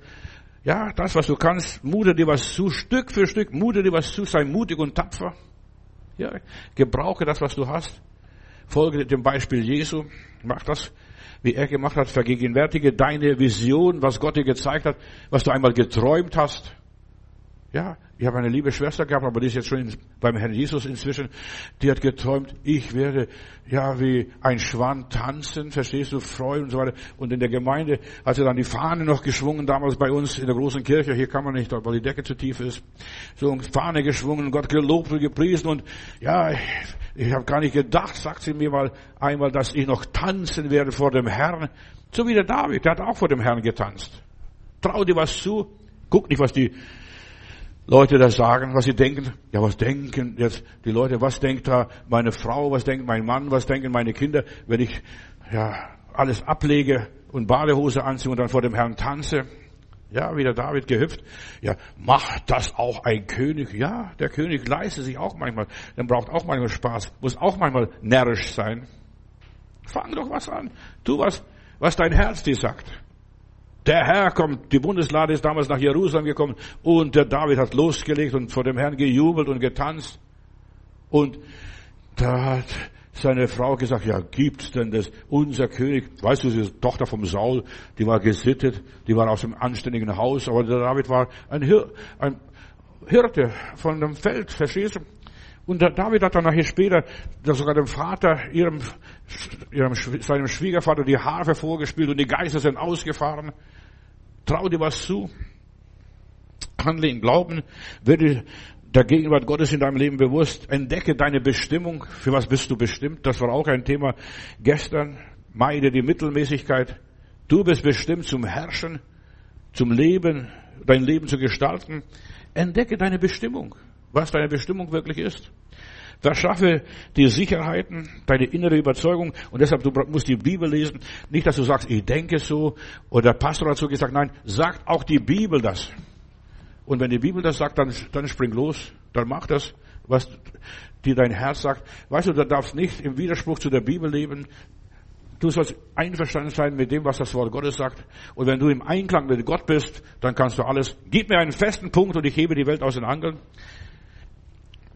Ja, das, was du kannst, mute dir was zu, Stück für Stück, mute dir was zu, sei mutig und tapfer. Ja, gebrauche das, was du hast. Folge dem Beispiel Jesu. Mach das, wie er gemacht hat. Vergegenwärtige deine Vision, was Gott dir gezeigt hat, was du einmal geträumt hast. Ja, ich habe eine liebe Schwester gehabt, aber die ist jetzt schon beim Herrn Jesus inzwischen. Die hat geträumt, ich werde ja wie ein Schwan tanzen, verstehst du, freuen und so weiter. Und in der Gemeinde hat sie dann die Fahne noch geschwungen, damals bei uns in der großen Kirche. Hier kann man nicht, weil die Decke zu tief ist. So Fahne geschwungen, Gott gelobt und gepriesen und ja, ich habe gar nicht gedacht, sagt sie mir mal einmal, dass ich noch tanzen werde vor dem Herrn. So wie der David, der hat auch vor dem Herrn getanzt. Trau dir was zu. Guck nicht, was die Leute da sagen, was sie denken. Ja, was denken jetzt die Leute? Was denkt da meine Frau? Was denkt mein Mann? Was denken meine Kinder, wenn ich ja alles ablege und Badehose anziehe und dann vor dem Herrn tanze? Ja, wie der David gehüpft. Ja, macht das auch ein König? Ja, der König leistet sich auch manchmal. Dann braucht auch manchmal Spaß. Muss auch manchmal närrisch sein. Fang doch was an. Tu was, was dein Herz dir sagt. Der Herr kommt, die Bundeslade ist damals nach Jerusalem gekommen und der David hat losgelegt und vor dem Herrn gejubelt und getanzt. Und da hat seine Frau gesagt, ja, gibt's denn das? Unser König, weißt du, sie ist Tochter vom Saul, die war gesittet, die war aus einem anständigen Haus, aber der David war ein, Hir ein Hirte von dem Feld, verstehst du? Und David hat dann nachher später sogar dem Vater, ihrem, ihrem, seinem Schwiegervater die Harfe vorgespielt und die Geister sind ausgefahren. Trau dir was zu. Handle in Glauben. Werde der Gegenwart Gottes in deinem Leben bewusst. Entdecke deine Bestimmung. Für was bist du bestimmt? Das war auch ein Thema gestern. Meide die Mittelmäßigkeit. Du bist bestimmt zum Herrschen, zum Leben, dein Leben zu gestalten. Entdecke deine Bestimmung, was deine Bestimmung wirklich ist. Verschaffe die Sicherheiten, deine innere Überzeugung und deshalb du musst die Bibel lesen. Nicht, dass du sagst, ich denke so oder der Pastor hat so gesagt. Nein, sagt auch die Bibel das. Und wenn die Bibel das sagt, dann, dann spring los, dann mach das, was dir dein Herz sagt. Weißt du, du darfst nicht im Widerspruch zu der Bibel leben. Du sollst einverstanden sein mit dem, was das Wort Gottes sagt. Und wenn du im Einklang mit Gott bist, dann kannst du alles. Gib mir einen festen Punkt und ich hebe die Welt aus den Angeln.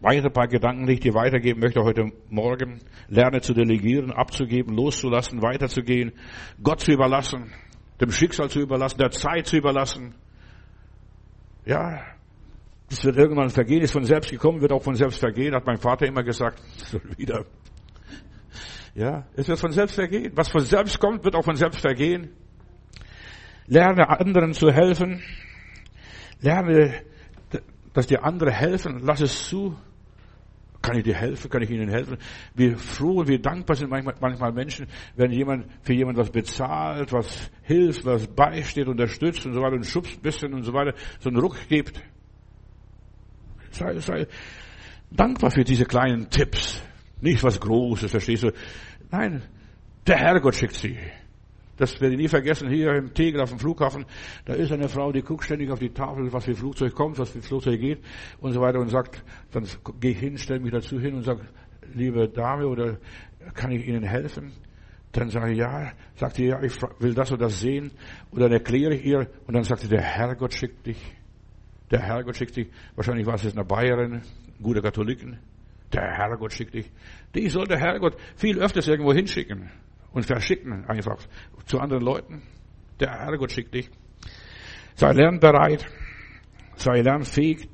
Weitere paar Gedanken, die ich dir weitergeben möchte heute Morgen. Lerne zu delegieren, abzugeben, loszulassen, weiterzugehen, Gott zu überlassen, dem Schicksal zu überlassen, der Zeit zu überlassen. Ja, das wird irgendwann vergehen, ist von selbst gekommen, wird auch von selbst vergehen, hat mein Vater immer gesagt. Wieder. Ja, es wird von selbst vergehen. Was von selbst kommt, wird auch von selbst vergehen. Lerne anderen zu helfen. Lerne, dass dir andere helfen. Lass es zu. Kann ich dir helfen? Kann ich ihnen helfen? Wie froh und wie dankbar sind manchmal, manchmal Menschen, wenn jemand für jemand was bezahlt, was hilft, was beisteht, unterstützt und so weiter und schubst ein bisschen und so weiter, so einen Ruck gibt. Sei, sei dankbar für diese kleinen Tipps. Nicht was Großes, verstehst du? Nein, der Herrgott schickt sie. Das werde ich nie vergessen, hier im Tegel auf dem Flughafen, da ist eine Frau, die guckt ständig auf die Tafel, was für Flugzeug kommt, was für Flugzeug geht und so weiter und sagt, dann gehe ich hin, stelle mich dazu hin und sage, liebe Dame, oder kann ich Ihnen helfen? Dann sage ich, ja, sagt sie, ja, ich will das oder das sehen. Und dann erkläre ich ihr, und dann sagt sie, der Herrgott schickt dich. Der Herrgott schickt dich. Wahrscheinlich war es jetzt eine Bayerin, guter Katholiken. Der Herrgott schickt dich. Die soll der Herrgott viel öfters irgendwo hinschicken und verschicken einfach zu anderen Leuten. Der Herrgott schickt dich. Sei lernbereit, sei lernfähig.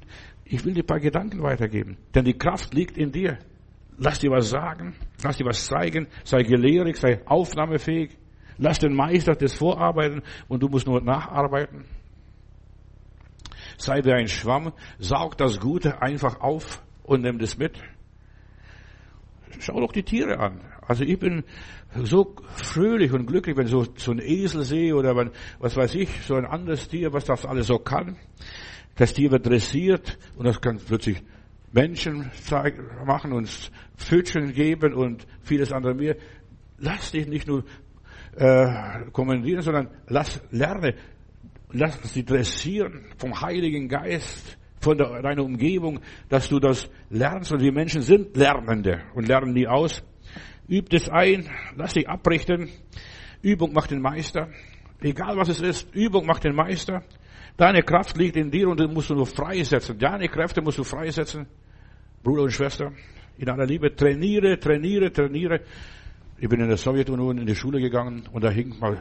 Ich will dir ein paar Gedanken weitergeben, denn die Kraft liegt in dir. Lass dir was sagen, lass dir was zeigen, sei gelehrig, sei aufnahmefähig. Lass den Meister das vorarbeiten und du musst nur nacharbeiten. Sei wie ein Schwamm, saug das Gute einfach auf und nimm das mit. Schau doch die Tiere an. Also ich bin so fröhlich und glücklich, wenn ich so, so ein Esel sehe oder wenn, was weiß ich, so ein anderes Tier, was das alles so kann. Das Tier wird dressiert und das kann plötzlich Menschen zeigen, machen, uns Pfötchen geben und vieles andere mehr. Lass dich nicht nur äh, kommandieren, sondern lass lerne, lass sie dressieren vom Heiligen Geist von der, deiner Umgebung, dass du das lernst. Und die Menschen sind Lernende und lernen nie aus. Üb es ein, lass dich abrichten. Übung macht den Meister. Egal was es ist, Übung macht den Meister. Deine Kraft liegt in dir und du musst du nur freisetzen. Deine Kräfte musst du freisetzen. Bruder und Schwester, in aller Liebe, trainiere, trainiere, trainiere. Ich bin in der Sowjetunion in die Schule gegangen und da hing mal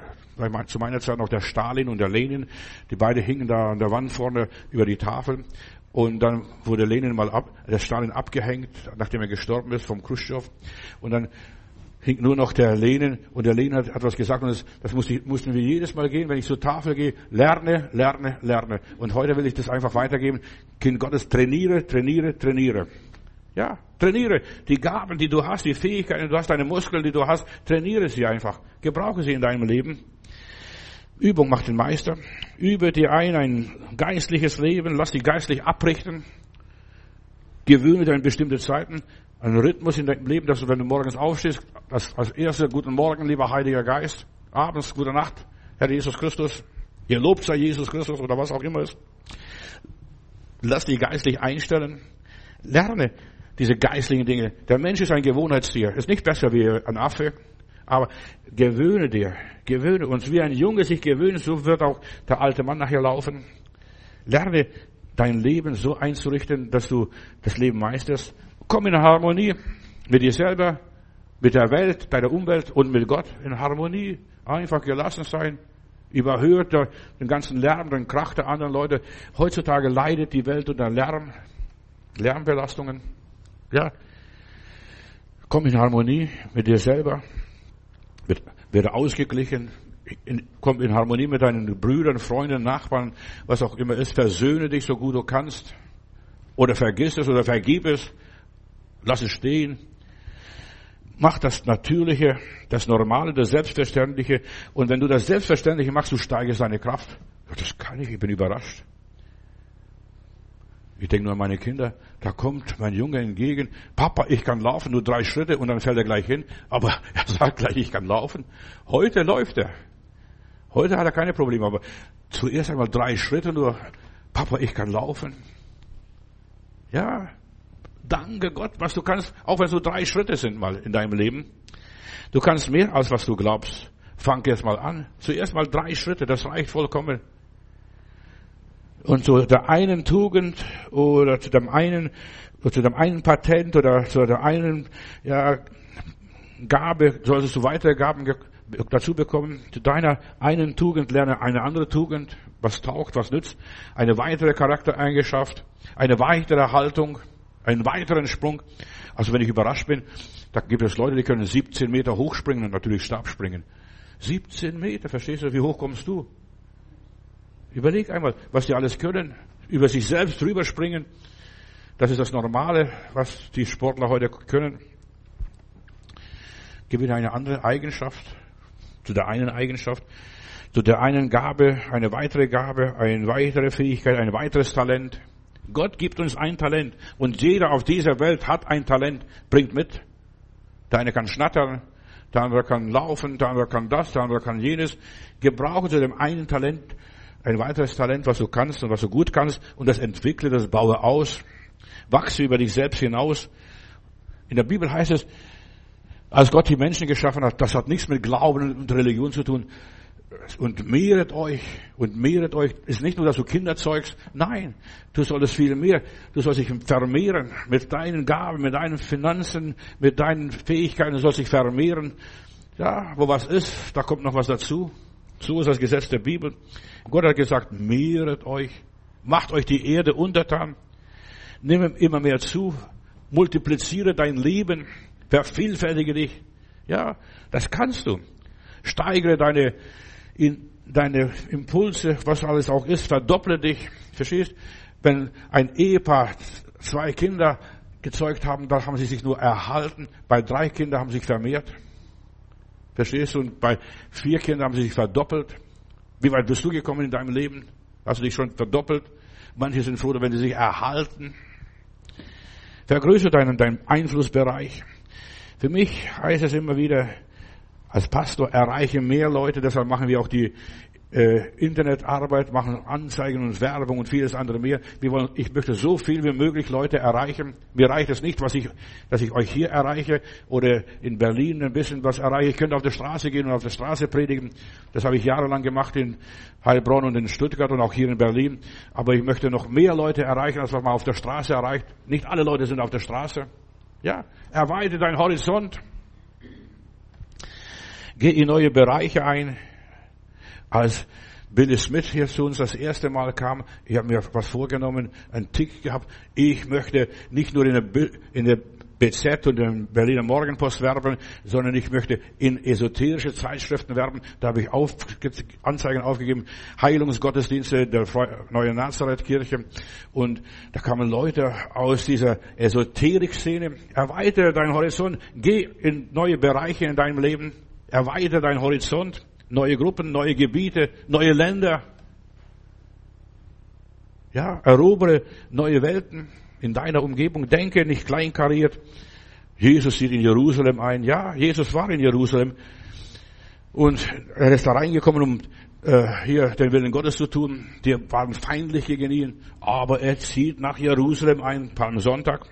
zu meiner Zeit noch der Stalin und der Lenin. Die beiden hingen da an der Wand vorne über die Tafel. Und dann wurde Lenin mal ab, der Stalin abgehängt, nachdem er gestorben ist vom Khrushchev. Und dann hing nur noch der Lenin und der Lenin hat, hat was gesagt und das, das musste, mussten wir jedes Mal gehen, wenn ich zur Tafel gehe, lerne, lerne, lerne. Und heute will ich das einfach weitergeben. Kind Gottes, trainiere, trainiere, trainiere. Ja, trainiere die Gaben, die du hast, die Fähigkeiten, du hast deine Muskeln, die du hast, trainiere sie einfach. Gebrauche sie in deinem Leben. Übung macht den Meister. Übe dir ein, ein geistliches Leben, lass dich geistlich abrichten. Gewöhne dir an bestimmte Zeiten, einen Rhythmus in deinem Leben, dass du, wenn du morgens aufstehst, das als erster guten Morgen, lieber Heiliger Geist, abends gute Nacht, Herr Jesus Christus, gelobt sei Jesus Christus oder was auch immer ist. Lass dich geistlich einstellen. Lerne diese geistlichen Dinge. Der Mensch ist ein Gewohnheitstier. Ist nicht besser wie ein Affe. Aber gewöhne dir, gewöhne uns. Wie ein Junge sich gewöhnt, so wird auch der alte Mann nachher laufen. Lerne dein Leben so einzurichten, dass du das Leben meisterst. Komm in Harmonie mit dir selber mit der Welt, deiner Umwelt und mit Gott in Harmonie. Einfach gelassen sein. Überhört den ganzen Lärm, den Krach der anderen Leute. Heutzutage leidet die Welt unter Lärm, Lärmbelastungen. Ja. Komm in Harmonie mit dir selber. Werde ausgeglichen. komm in Harmonie mit deinen Brüdern, Freunden, Nachbarn, was auch immer ist. Versöhne dich so gut du kannst. Oder vergiss es oder vergib es. Lass es stehen. Mach das Natürliche, das Normale, das Selbstverständliche. Und wenn du das Selbstverständliche machst, du steigst deine Kraft. Das kann ich, ich bin überrascht. Ich denke nur an meine Kinder. Da kommt mein Junge entgegen. Papa, ich kann laufen, nur drei Schritte und dann fällt er gleich hin. Aber er sagt gleich, ich kann laufen. Heute läuft er. Heute hat er keine Probleme, aber zuerst einmal drei Schritte nur. Papa, ich kann laufen. Ja, Danke Gott, was du kannst, auch wenn es nur drei Schritte sind mal in deinem Leben. Du kannst mehr als was du glaubst. Fang jetzt mal an. Zuerst mal drei Schritte, das reicht vollkommen. Und zu der einen Tugend oder zu dem einen, zu dem einen Patent oder zu der einen, ja, Gabe solltest du weitere Gaben dazu bekommen. Zu deiner einen Tugend lerne eine andere Tugend, was taugt, was nützt, eine weitere Charaktereigenschaft, eine weitere Haltung, einen weiteren Sprung. Also wenn ich überrascht bin, da gibt es Leute, die können 17 Meter hochspringen und natürlich Stabspringen. 17 Meter, verstehst du, wie hoch kommst du? Überleg einmal, was die alles können. Über sich selbst drüber springen. Das ist das Normale, was die Sportler heute können. Gewinne eine andere Eigenschaft. Zu der einen Eigenschaft. Zu der einen Gabe, eine weitere Gabe, eine weitere Fähigkeit, ein weiteres Talent. Gott gibt uns ein Talent und jeder auf dieser Welt hat ein Talent, bringt mit. Der eine kann schnattern, der andere kann laufen, der andere kann das, der andere kann jenes. Gebrauche zu dem einen Talent ein weiteres Talent, was du kannst und was du gut kannst und das entwickle, das baue aus. Wachse über dich selbst hinaus. In der Bibel heißt es, als Gott die Menschen geschaffen hat, das hat nichts mit Glauben und Religion zu tun und mehret euch und mehret euch ist nicht nur, dass du Kinder zeugst. Nein, du solltest viel mehr. Du sollst dich vermehren mit deinen Gaben, mit deinen Finanzen, mit deinen Fähigkeiten. Du sollst dich vermehren. Ja, wo was ist, da kommt noch was dazu. So ist das Gesetz der Bibel. Gott hat gesagt, mehret euch. Macht euch die Erde untertan. Nimm immer mehr zu. Multipliziere dein Leben. Vervielfältige dich. Ja, das kannst du. Steigere deine in deine Impulse, was alles auch ist, verdopple dich. Verstehst? Wenn ein Ehepaar zwei Kinder gezeugt haben, dann haben sie sich nur erhalten. Bei drei Kindern haben sie sich vermehrt. Verstehst du? Und bei vier Kindern haben sie sich verdoppelt. Wie weit bist du gekommen in deinem Leben? Hast du dich schon verdoppelt? Manche sind froh, wenn sie sich erhalten. Vergrößere deinen, deinen Einflussbereich. Für mich heißt es immer wieder, als Pastor erreiche mehr Leute, deshalb machen wir auch die äh, Internetarbeit, machen Anzeigen und Werbung und vieles andere mehr. Wir wollen, ich möchte so viel wie möglich Leute erreichen. Mir reicht es nicht, was ich, dass ich euch hier erreiche oder in Berlin ein bisschen was erreiche. Ich könnte auf der Straße gehen und auf der Straße predigen. Das habe ich jahrelang gemacht in Heilbronn und in Stuttgart und auch hier in Berlin. Aber ich möchte noch mehr Leute erreichen, als was man auf der Straße erreicht. Nicht alle Leute sind auf der Straße. Ja, erweite deinen Horizont. Geh in neue Bereiche ein. Als Billy Smith hier zu uns das erste Mal kam, ich habe mir was vorgenommen, einen Tick gehabt. Ich möchte nicht nur in der, in der BZ und im Berliner Morgenpost werben, sondern ich möchte in esoterische Zeitschriften werben. Da habe ich auf, Anzeigen aufgegeben, Heilungsgottesdienste der neuen Nazareth-Kirche. Und da kamen Leute aus dieser Esoterik-Szene. Erweitere deinen Horizont, geh in neue Bereiche in deinem Leben. Erweitere deinen Horizont, neue Gruppen, neue Gebiete, neue Länder. Ja, erobere neue Welten in deiner Umgebung. Denke nicht kleinkariert. Jesus zieht in Jerusalem ein. Ja, Jesus war in Jerusalem. Und er ist da reingekommen, um äh, hier den Willen Gottes zu tun. Die waren feindlich gegen ihn. Aber er zieht nach Jerusalem ein, Palmsonntag.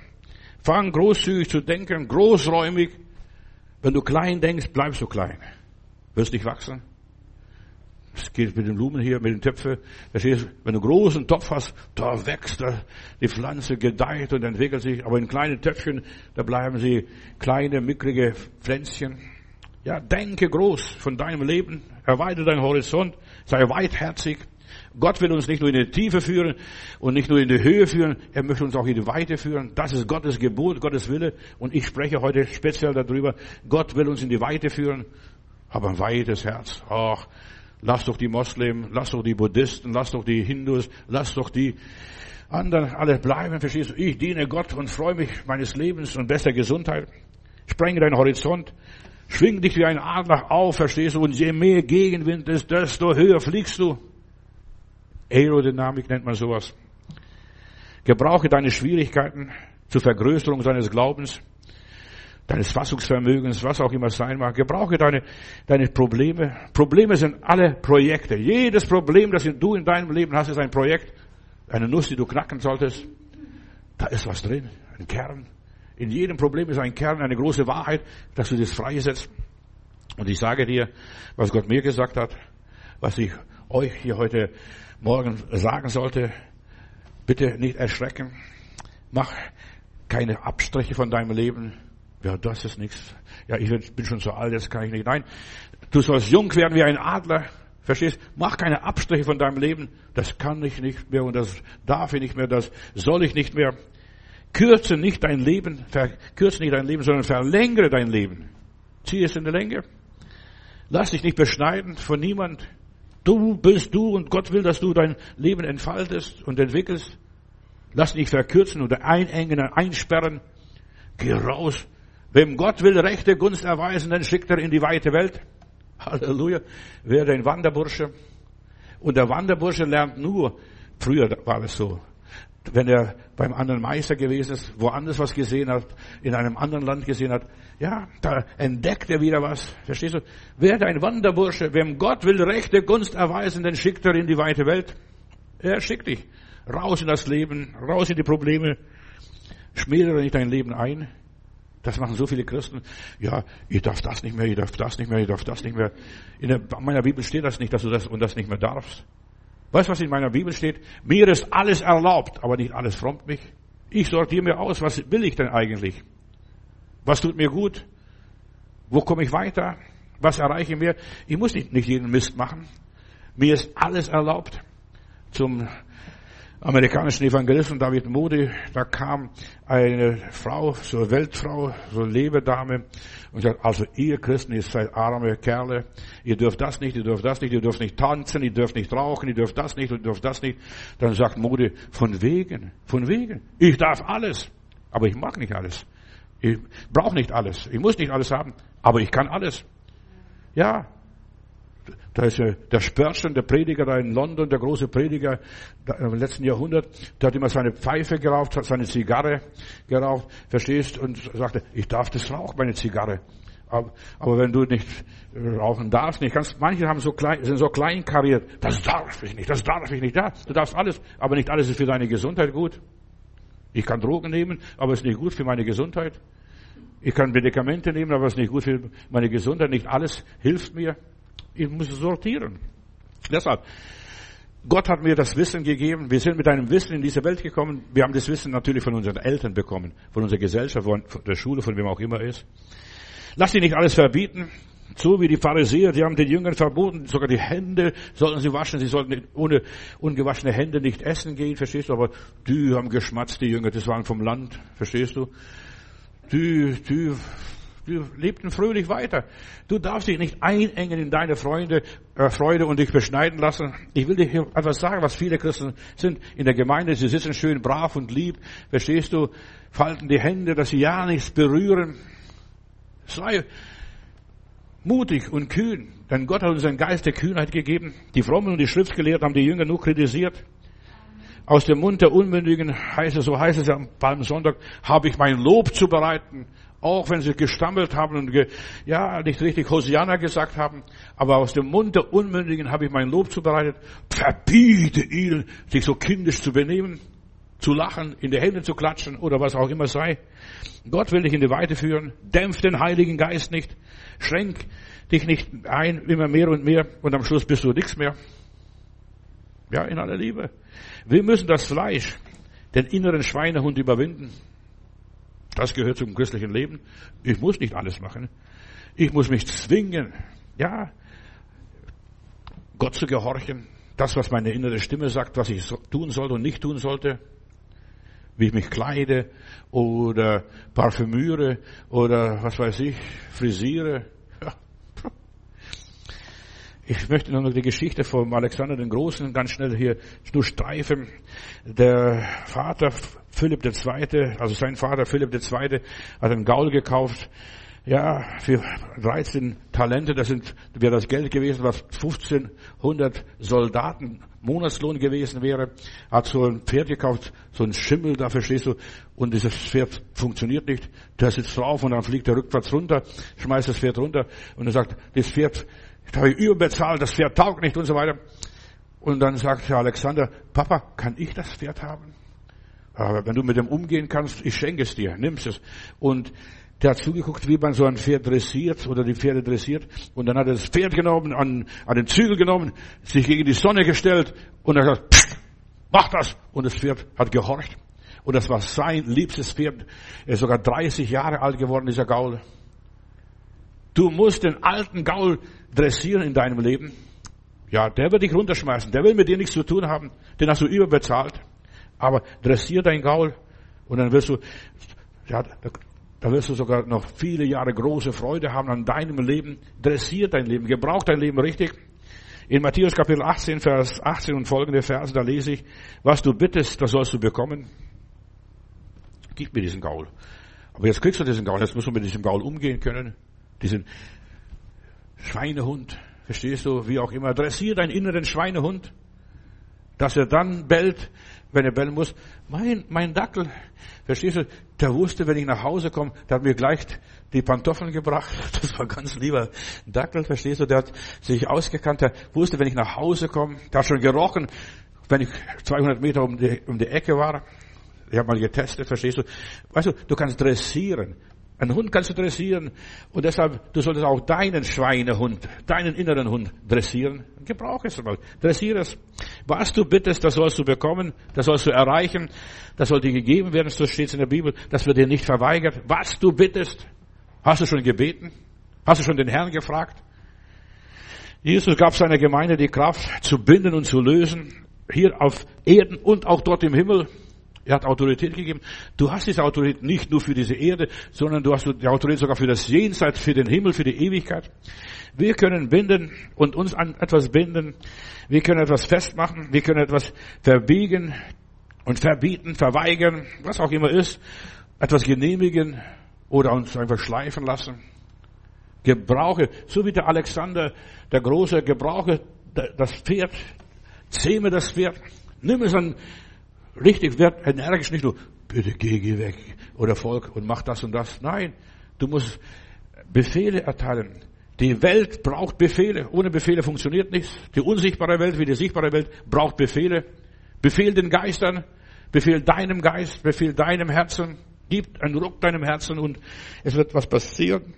Fang großzügig zu denken, großräumig. Wenn du klein denkst, bleibst du klein. Wirst nicht wachsen. Es geht mit den Blumen hier, mit den Töpfen. Verstehst du? Wenn du einen großen Topf hast, da wächst die Pflanze, gedeiht und entwickelt sich. Aber in kleinen Töpfchen, da bleiben sie kleine, mickrige Pflänzchen. Ja, denke groß von deinem Leben. Erweitere deinen Horizont. Sei weitherzig. Gott will uns nicht nur in die Tiefe führen und nicht nur in die Höhe führen, er möchte uns auch in die Weite führen. Das ist Gottes Gebot, Gottes Wille. Und ich spreche heute speziell darüber. Gott will uns in die Weite führen. Aber ein weites Herz. Ach, lass doch die Moslems, lass doch die Buddhisten, lass doch die Hindus, lass doch die anderen alle bleiben. Verstehst du? Ich diene Gott und freue mich meines Lebens und bester Gesundheit. Sprenge deinen Horizont. Schwing dich wie ein Adler auf, verstehst du? Und je mehr Gegenwind ist, desto höher fliegst du. Aerodynamik nennt man sowas. Gebrauche deine Schwierigkeiten zur Vergrößerung deines Glaubens, deines Fassungsvermögens, was auch immer es sein mag. Gebrauche deine, deine Probleme. Probleme sind alle Projekte. Jedes Problem, das du in deinem Leben hast, ist ein Projekt. Eine Nuss, die du knacken solltest. Da ist was drin. Ein Kern. In jedem Problem ist ein Kern, eine große Wahrheit, dass du das freisetzt. Und ich sage dir, was Gott mir gesagt hat, was ich euch hier heute morgen sagen sollte, bitte nicht erschrecken. Mach keine Abstriche von deinem Leben. Ja, das ist nichts. Ja, ich bin schon so alt, das kann ich nicht. Nein, du sollst jung werden wie ein Adler. Verstehst? Mach keine Abstriche von deinem Leben. Das kann ich nicht mehr und das darf ich nicht mehr, das soll ich nicht mehr. Kürze nicht dein Leben, verkürze nicht dein Leben, sondern verlängere dein Leben. Zieh es in die Länge. Lass dich nicht beschneiden von niemand. Du bist du und Gott will, dass du dein Leben entfaltest und entwickelst. Lass dich verkürzen oder einengen, einsperren. Geh raus. Wem Gott will rechte Gunst erweisen, dann schickt er in die weite Welt. Halleluja. Werde ein Wanderbursche. Und der Wanderbursche lernt nur, früher war es so, wenn er beim anderen Meister gewesen ist, woanders was gesehen hat, in einem anderen Land gesehen hat, ja, da entdeckt er wieder was. Verstehst du? Werde ein Wanderbursche. Wem Gott will rechte Gunst erweisen, dann schickt er in die weite Welt. Er schickt dich raus in das Leben, raus in die Probleme. Schmälere nicht dein Leben ein. Das machen so viele Christen. Ja, ich darf das nicht mehr, ich darf das nicht mehr, ich darf das nicht mehr. In meiner Bibel steht das nicht, dass du das und das nicht mehr darfst. Weißt du, was in meiner Bibel steht? Mir ist alles erlaubt, aber nicht alles frommt mich. Ich sortiere mir aus, was will ich denn eigentlich? Was tut mir gut? Wo komme ich weiter? Was erreiche ich mir? Ich muss nicht, nicht jeden Mist machen. Mir ist alles erlaubt. Zum amerikanischen Evangelisten David Moody, da kam eine Frau, so eine Weltfrau, so eine Lebedame, und sagt, also ihr Christen, ihr seid arme Kerle, ihr dürft das nicht, ihr dürft das nicht, ihr dürft nicht tanzen, ihr dürft nicht rauchen, ihr dürft das nicht, ihr dürft das nicht. Dann sagt Moody, von wegen, von wegen, ich darf alles, aber ich mag nicht alles. Ich brauche nicht alles, ich muss nicht alles haben, aber ich kann alles. Ja, da ist ja der Spurgeon, der Prediger da in London, der große Prediger im letzten Jahrhundert, der hat immer seine Pfeife geraucht, hat seine Zigarre geraucht, verstehst, und sagte, ich darf das rauchen, meine Zigarre. Aber, wenn du nicht rauchen darfst, nicht kannst, manche haben so klein, sind so klein kariert, das darf ich nicht, das darf ich nicht, ja, du darfst alles, aber nicht alles ist für deine Gesundheit gut. Ich kann Drogen nehmen, aber es ist nicht gut für meine Gesundheit. Ich kann Medikamente nehmen, aber es ist nicht gut für meine Gesundheit. Nicht alles hilft mir. Ich muss sortieren. Deshalb, Gott hat mir das Wissen gegeben. Wir sind mit einem Wissen in diese Welt gekommen. Wir haben das Wissen natürlich von unseren Eltern bekommen, von unserer Gesellschaft, von der Schule, von wem auch immer ist. Lass dich nicht alles verbieten. So wie die Pharisäer, die haben den Jüngern verboten, sogar die Hände sollten sie waschen, sie sollten ohne ungewaschene Hände nicht essen gehen, verstehst du? Aber die haben geschmatzt, die Jünger, das waren vom Land, verstehst du? Die, die wir lebten fröhlich weiter. Du darfst dich nicht einengen in deine Freunde, äh, Freude und dich beschneiden lassen. Ich will dir hier etwas sagen, was viele Christen sind in der Gemeinde. Sie sitzen schön brav und lieb. Verstehst du? Falten die Hände, dass sie ja nichts berühren. Sei mutig und kühn. Denn Gott hat uns einen Geist der Kühnheit gegeben. Die Frommen und die Schriftgelehrten haben die Jünger nur kritisiert. Aus dem Mund der Unmündigen heißt es, so heißt es am Palmsonntag, habe ich mein Lob zu bereiten. Auch wenn sie gestammelt haben und ge, ja, nicht richtig Hosianna gesagt haben, aber aus dem Mund der Unmündigen habe ich mein Lob zubereitet. Verbiete ihnen, sich so kindisch zu benehmen. zu lachen, in die Hände zu klatschen oder was auch immer sei. Gott will dich in die Weite führen. Dämpf den Heiligen Geist nicht. Schränk dich nicht ein, immer mehr und mehr und am Schluss bist du nichts mehr. Ja, in aller Liebe. Wir müssen das Fleisch, den inneren Schweinehund überwinden. Das gehört zum christlichen Leben. Ich muss nicht alles machen. Ich muss mich zwingen, ja, Gott zu gehorchen. Das, was meine innere Stimme sagt, was ich tun sollte und nicht tun sollte. Wie ich mich kleide oder parfümiere oder was weiß ich, frisiere. Ich möchte noch die Geschichte von Alexander den Großen ganz schnell hier durchstreifen. Der Vater Philipp II., also sein Vater Philipp II. hat einen Gaul gekauft, ja, für 13 Talente, das sind, wäre das Geld gewesen, was 1500 Soldaten Monatslohn gewesen wäre, hat so ein Pferd gekauft, so ein Schimmel, da verstehst du, und dieses Pferd funktioniert nicht, der sitzt drauf und dann fliegt er rückwärts runter, schmeißt das Pferd runter und er sagt, das Pferd, das habe ich überbezahlt, das Pferd taugt nicht und so weiter. Und dann sagt Alexander, Papa, kann ich das Pferd haben? Aber wenn du mit dem umgehen kannst, ich schenke es dir, nimmst es. Und der hat zugeguckt, wie man so ein Pferd dressiert oder die Pferde dressiert. Und dann hat er das Pferd genommen, an, an den Zügel genommen, sich gegen die Sonne gestellt und er hat gesagt, mach das. Und das Pferd hat gehorcht. Und das war sein liebstes Pferd. Er ist sogar 30 Jahre alt geworden, dieser Gaul. Du musst den alten Gaul dressieren in deinem Leben. Ja, der wird dich runterschmeißen. Der will mit dir nichts zu tun haben. Den hast du überbezahlt. Aber dressier dein Gaul und dann wirst du, ja, da wirst du sogar noch viele Jahre große Freude haben an deinem Leben. Dressier dein Leben, gebrauch dein Leben richtig. In Matthäus Kapitel 18, Vers 18 und folgende Verse, da lese ich, was du bittest, das sollst du bekommen. Gib mir diesen Gaul. Aber jetzt kriegst du diesen Gaul, jetzt musst du mit diesem Gaul umgehen können. Diesen Schweinehund, verstehst du, wie auch immer. Dressier deinen inneren Schweinehund, dass er dann bellt, wenn er bellen muss. Mein, mein Dackel, verstehst du, der wusste, wenn ich nach Hause komme, der hat mir gleich die Pantoffeln gebracht. Das war ganz lieber Dackel, verstehst du, der hat sich ausgekannt, der wusste, wenn ich nach Hause komme, der hat schon gerochen, wenn ich 200 Meter um die, um die Ecke war. Ich habe mal getestet, verstehst du? Weißt du, du kannst dressieren. Einen Hund kannst du dressieren und deshalb, du solltest auch deinen Schweinehund, deinen inneren Hund dressieren. Gebrauch es mal. Dressiere es. Was du bittest, das sollst du bekommen, das sollst du erreichen, das soll dir gegeben werden, so steht es in der Bibel, das wird dir nicht verweigert. Was du bittest, hast du schon gebeten? Hast du schon den Herrn gefragt? Jesus gab seiner Gemeinde die Kraft zu binden und zu lösen, hier auf Erden und auch dort im Himmel. Er hat Autorität gegeben. Du hast diese Autorität nicht nur für diese Erde, sondern du hast die Autorität sogar für das Jenseits, für den Himmel, für die Ewigkeit. Wir können binden und uns an etwas binden. Wir können etwas festmachen. Wir können etwas verbiegen und verbieten, verweigern, was auch immer ist. Etwas genehmigen oder uns einfach schleifen lassen. Gebrauche, so wie der Alexander, der Große, gebrauche das Pferd, zähme das Pferd, nimm es an richtig wird energisch, nicht nur, bitte geh, geh weg oder Volk und mach das und das. Nein, du musst Befehle erteilen. Die Welt braucht Befehle. Ohne Befehle funktioniert nichts. Die unsichtbare Welt wie die sichtbare Welt braucht Befehle. Befehl den Geistern, befehl deinem Geist, befehl deinem Herzen, gib einen Ruck deinem Herzen und es wird was passieren.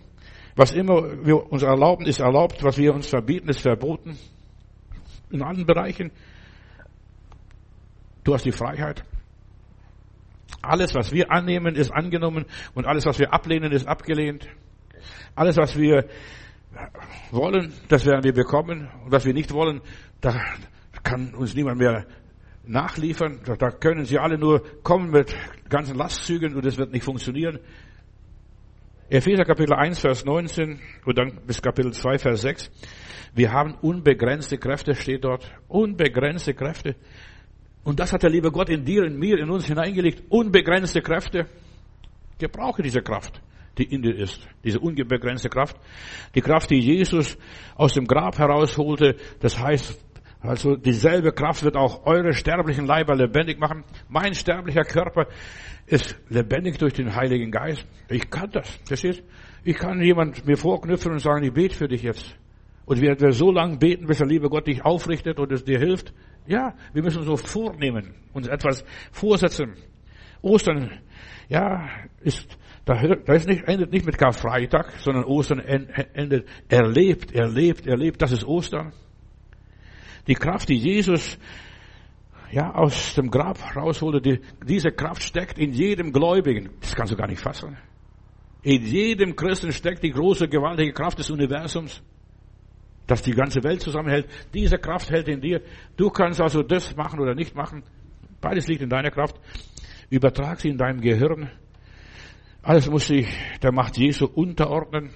Was immer wir uns erlauben, ist erlaubt. Was wir uns verbieten, ist verboten. In allen Bereichen. Du hast die Freiheit. Alles, was wir annehmen, ist angenommen und alles, was wir ablehnen, ist abgelehnt. Alles, was wir wollen, das werden wir bekommen. Und was wir nicht wollen, da kann uns niemand mehr nachliefern. Da können sie alle nur kommen mit ganzen Lastzügen und es wird nicht funktionieren. Epheser Kapitel 1, Vers 19 und dann bis Kapitel 2, Vers 6. Wir haben unbegrenzte Kräfte, steht dort. Unbegrenzte Kräfte. Und das hat der liebe Gott in dir, in mir, in uns hineingelegt. Unbegrenzte Kräfte. Gebrauche diese Kraft, die in dir ist. Diese unbegrenzte Kraft. Die Kraft, die Jesus aus dem Grab herausholte. Das heißt, also dieselbe Kraft wird auch eure sterblichen Leiber lebendig machen. Mein sterblicher Körper ist lebendig durch den Heiligen Geist. Ich kann das. Verstehst? Ich kann jemand mir vorknüpfen und sagen, ich bete für dich jetzt. Und wir werden so lange beten, bis der liebe Gott dich aufrichtet und es dir hilft. Ja, wir müssen so vornehmen, uns etwas vorsetzen. Ostern, ja, ist, da, da ist nicht, endet nicht mit Karfreitag, sondern Ostern endet erlebt, erlebt, erlebt. Das ist Ostern. Die Kraft, die Jesus ja, aus dem Grab rausholte, die, diese Kraft steckt in jedem Gläubigen. Das kannst du gar nicht fassen. In jedem Christen steckt die große, gewaltige Kraft des Universums, das die ganze Welt zusammenhält. Diese Kraft hält in dir. Du kannst also das machen oder nicht machen. Beides liegt in deiner Kraft. Übertrag sie in deinem Gehirn. Alles muss sich der Macht Jesu unterordnen.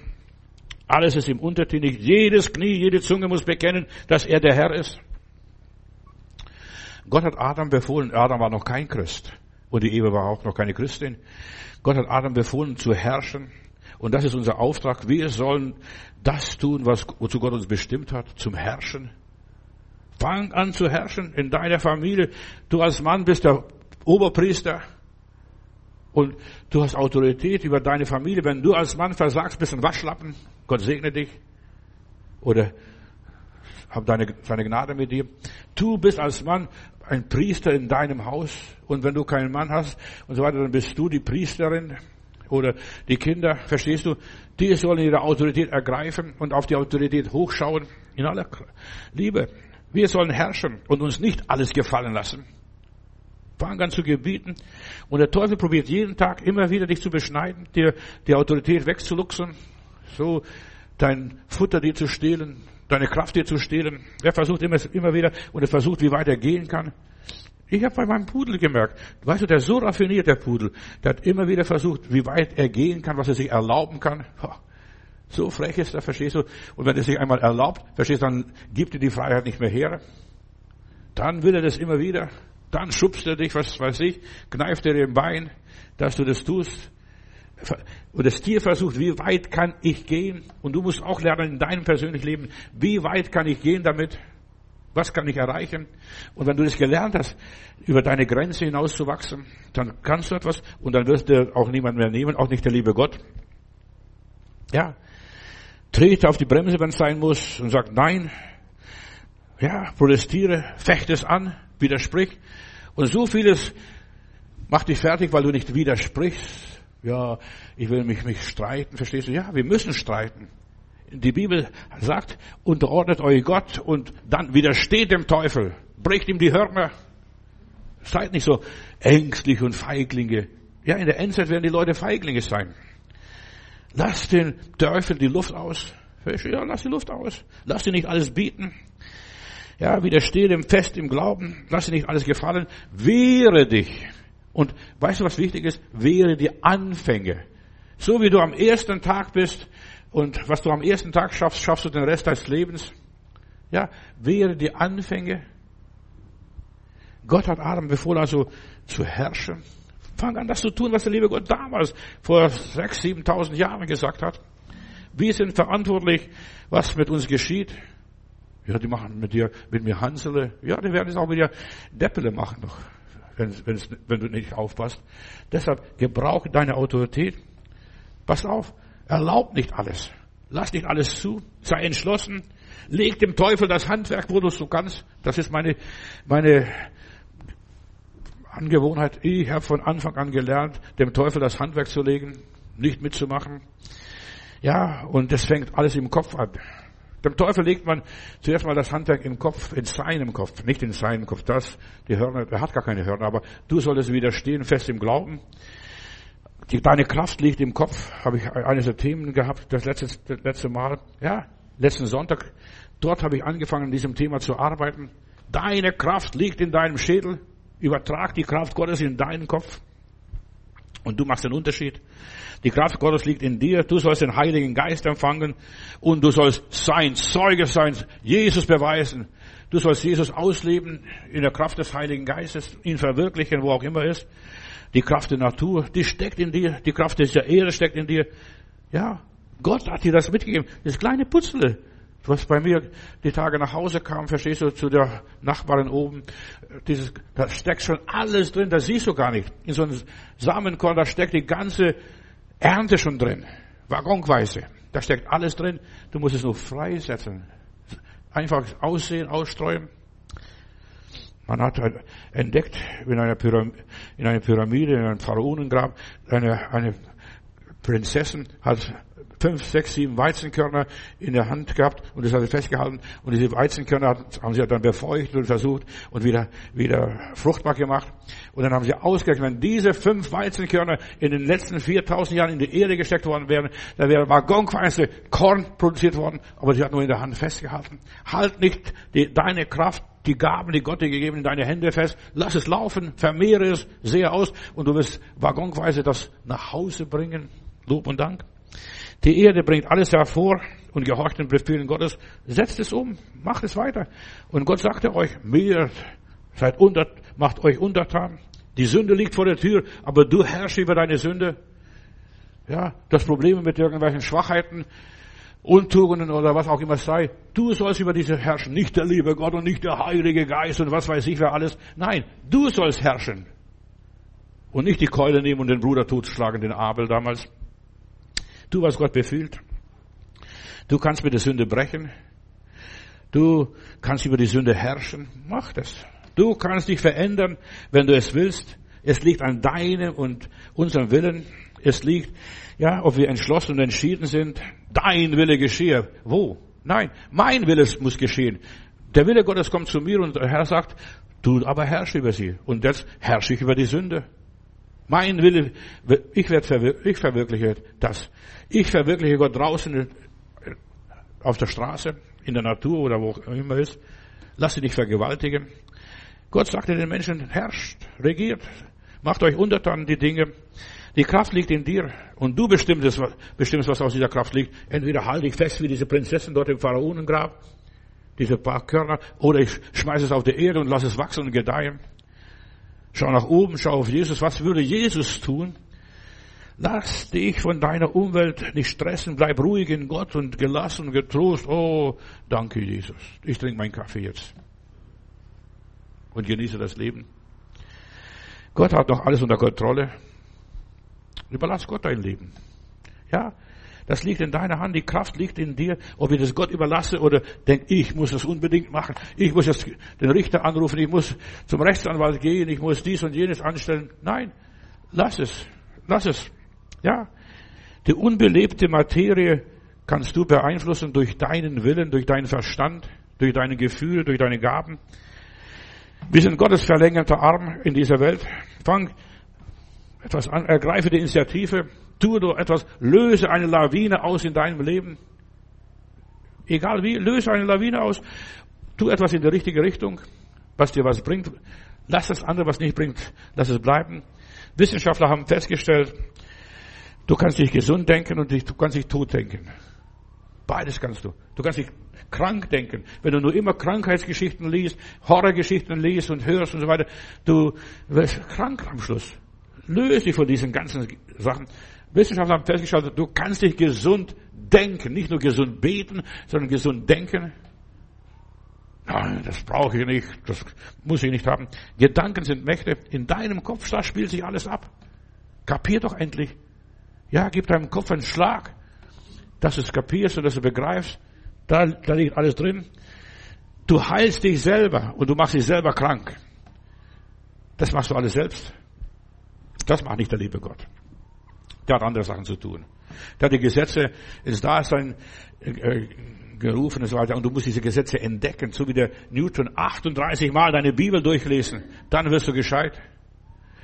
Alles ist ihm untertänig. Jedes Knie, jede Zunge muss bekennen, dass er der Herr ist. Gott hat Adam befohlen, Adam war noch kein Christ. Und die Eva war auch noch keine Christin. Gott hat Adam befohlen zu herrschen. Und das ist unser Auftrag. Wir sollen das tun, was, wozu Gott uns bestimmt hat, zum Herrschen. Fang an zu herrschen in deiner Familie. Du als Mann bist der Oberpriester. Und du hast Autorität über deine Familie. Wenn du als Mann versagst, bist ein Waschlappen. Gott segne dich. Oder hab deine, seine Gnade mit dir. Du bist als Mann ein Priester in deinem Haus und wenn du keinen Mann hast und so weiter, dann bist du die Priesterin oder die Kinder, verstehst du? Die sollen ihre Autorität ergreifen und auf die Autorität hochschauen in aller Liebe. Wir sollen herrschen und uns nicht alles gefallen lassen. Fang an zu gebieten. Und der Teufel probiert jeden Tag immer wieder dich zu beschneiden, dir die Autorität wegzuluxen, so dein Futter dir zu stehlen, deine Kraft dir zu stehlen. Er versucht immer, immer wieder und er versucht, wie weit er gehen kann. Ich habe bei meinem Pudel gemerkt, weißt du, der ist so raffiniert, der Pudel, der hat immer wieder versucht, wie weit er gehen kann, was er sich erlauben kann. So frech ist er, verstehst du? Und wenn er sich einmal erlaubt, verstehst du, dann gibt er die Freiheit nicht mehr her. Dann will er das immer wieder. Dann schubst er dich, was weiß ich, kneift er dir im Bein, dass du das tust. Und das Tier versucht, wie weit kann ich gehen? Und du musst auch lernen in deinem persönlichen Leben, wie weit kann ich gehen damit? Was kann ich erreichen? Und wenn du das gelernt hast, über deine Grenze hinauszuwachsen, dann kannst du etwas und dann wirst du auch niemand mehr nehmen, auch nicht der liebe Gott. Ja. Trete auf die Bremse, wenn es sein muss und sag nein. Ja, protestiere, fecht es an, widersprich. Und so vieles macht dich fertig, weil du nicht widersprichst ja, ich will mich, mich streiten, verstehst du? Ja, wir müssen streiten. Die Bibel sagt, unterordnet euch Gott und dann widersteht dem Teufel, bricht ihm die Hörner. Seid nicht so ängstlich und Feiglinge. Ja, in der Endzeit werden die Leute Feiglinge sein. Lass den Teufel die Luft aus. Ja, lass die Luft aus. Lass dir nicht alles bieten. Ja, widerstehe dem fest im Glauben. Lass dir nicht alles gefallen. Wehre dich. Und weißt du, was wichtig ist? Wehre die Anfänge. So wie du am ersten Tag bist und was du am ersten Tag schaffst, schaffst du den Rest deines Lebens. Ja, wehre die Anfänge. Gott hat Adam befohlen, also zu herrschen. Fang an, das zu tun, was der liebe Gott damals vor sechs, siebentausend Jahren gesagt hat. Wir sind verantwortlich, was mit uns geschieht. Ja, die machen mit dir, mit mir Hansele. Ja, die werden es auch mit dir Deppele machen noch wenn, wenn, wenn du nicht aufpasst. Deshalb gebrauche deine Autorität. Pass auf, erlaub nicht alles. Lass nicht alles zu. Sei entschlossen. Leg dem Teufel das Handwerk, wo du es so kannst. Das ist meine, meine Angewohnheit. Ich habe von Anfang an gelernt, dem Teufel das Handwerk zu legen, nicht mitzumachen. Ja, und das fängt alles im Kopf an. Dem Teufel legt man zuerst mal das Handwerk im Kopf, in seinem Kopf, nicht in seinem Kopf. Das, die Hörner, er hat gar keine Hörner, aber du solltest widerstehen, fest im Glauben. Die, deine Kraft liegt im Kopf, habe ich eines der Themen gehabt, das letzte, das letzte Mal, ja, letzten Sonntag. Dort habe ich angefangen, an diesem Thema zu arbeiten. Deine Kraft liegt in deinem Schädel. Übertrag die Kraft Gottes in deinen Kopf. Und du machst den Unterschied. Die Kraft Gottes liegt in dir. Du sollst den Heiligen Geist empfangen und du sollst sein Zeuge sein, Jesus beweisen. Du sollst Jesus ausleben in der Kraft des Heiligen Geistes, ihn verwirklichen, wo auch immer ist. Die Kraft der Natur, die steckt in dir. Die Kraft der Erde steckt in dir. Ja, Gott hat dir das mitgegeben. Das kleine Putzle, was bei mir die Tage nach Hause kam, verstehst du, zu der Nachbarin oben, dieses, da steckt schon alles drin, das siehst du gar nicht. In so einem Samenkorn, da steckt die ganze Ernte schon drin. Waggonweise. Da steckt alles drin. Du musst es nur freisetzen. Einfach aussehen, ausstreuen. Man hat halt entdeckt in einer Pyramide, in einer Pyramide, in einem Pharaonengrab, eine, eine Prinzessin hat fünf, sechs, sieben Weizenkörner in der Hand gehabt und das hat sie festgehalten und diese Weizenkörner haben sie dann befeuchtet und versucht und wieder, wieder fruchtbar gemacht und dann haben sie ausgerechnet, wenn diese fünf Weizenkörner in den letzten 4000 Jahren in die Erde gesteckt worden wären, dann wäre waggonweise Korn produziert worden, aber sie hat nur in der Hand festgehalten. Halt nicht die, deine Kraft die Gaben, die Gott dir gegeben, in deine Hände fest. Lass es laufen, vermehre es, sehe aus und du wirst waggonweise das nach Hause bringen. Lob und Dank. Die Erde bringt alles hervor und gehorcht den Befehlen Gottes. Setzt es um, macht es weiter. Und Gott sagte euch, mehr, seid unter, macht euch untertan. Die Sünde liegt vor der Tür, aber du herrschst über deine Sünde. Ja, das Problem mit irgendwelchen Schwachheiten, Untugenden oder was auch immer sei. Du sollst über diese herrschen. Nicht der liebe Gott und nicht der Heilige Geist und was weiß ich wer alles. Nein, du sollst herrschen. Und nicht die Keule nehmen und den Bruder totschlagen, den Abel damals. Tu, was Gott befiehlt. Du kannst mit der Sünde brechen. Du kannst über die Sünde herrschen. Mach das. Du kannst dich verändern, wenn du es willst. Es liegt an deinem und unserem Willen. Es liegt, ja, ob wir entschlossen und entschieden sind. Dein Wille geschehe. Wo? Nein, mein Wille muss geschehen. Der Wille Gottes kommt zu mir und der Herr sagt, du aber herrsche über sie. Und jetzt herrsche ich über die Sünde. Mein Wille, ich, werde, ich verwirkliche das. Ich verwirkliche Gott draußen auf der Straße, in der Natur oder wo auch immer ist. Lass dich nicht vergewaltigen. Gott sagte den Menschen, herrscht, regiert, macht euch untertan die Dinge. Die Kraft liegt in dir und du bestimmst, bestimmst, was aus dieser Kraft liegt. Entweder halte ich fest wie diese Prinzessin dort im Pharaonengrab, diese paar Körner, oder ich schmeiße es auf die Erde und lasse es wachsen und gedeihen. Schau nach oben, schau auf Jesus. Was würde Jesus tun? Lass dich von deiner Umwelt nicht stressen. Bleib ruhig in Gott und gelassen getrost. Oh, danke Jesus. Ich trinke meinen Kaffee jetzt. Und genieße das Leben. Gott hat noch alles unter Kontrolle. Überlass Gott dein Leben. Ja, das liegt in deiner Hand, die Kraft liegt in dir. Ob ich das Gott überlasse oder denke, ich muss das unbedingt machen. Ich muss jetzt den Richter anrufen, ich muss zum Rechtsanwalt gehen, ich muss dies und jenes anstellen. Nein, lass es, lass es. Ja, die unbelebte Materie kannst du beeinflussen durch deinen Willen, durch deinen Verstand, durch deine Gefühle, durch deine Gaben. Wir sind Gottes verlängerter Arm in dieser Welt. Fang etwas an, ergreife die Initiative, Tue du etwas, löse eine Lawine aus in deinem Leben. Egal wie, löse eine Lawine aus. Tu etwas in die richtige Richtung, was dir was bringt. Lass das andere, was nicht bringt, lass es bleiben. Wissenschaftler haben festgestellt, du kannst dich gesund denken und du kannst dich tot denken. Beides kannst du. Du kannst dich krank denken. Wenn du nur immer Krankheitsgeschichten liest, Horrorgeschichten liest und hörst und so weiter, du wirst krank am Schluss. Löse dich von diesen ganzen Sachen. Wissenschaftler haben festgestellt, du kannst dich gesund denken, nicht nur gesund beten, sondern gesund denken. Nein, das brauche ich nicht, das muss ich nicht haben. Gedanken sind Mächte. In deinem Kopf, da spielt sich alles ab. Kapier doch endlich. Ja, gib deinem Kopf einen Schlag, dass du es kapierst und dass du begreifst. Da, da liegt alles drin. Du heilst dich selber und du machst dich selber krank. Das machst du alles selbst. Das macht nicht der liebe Gott. Der hat andere Sachen zu tun. Der hat die Gesetze ins Dasein äh, gerufen und so weiter. Und du musst diese Gesetze entdecken, so wie der Newton 38 Mal deine Bibel durchlesen. Dann wirst du gescheit.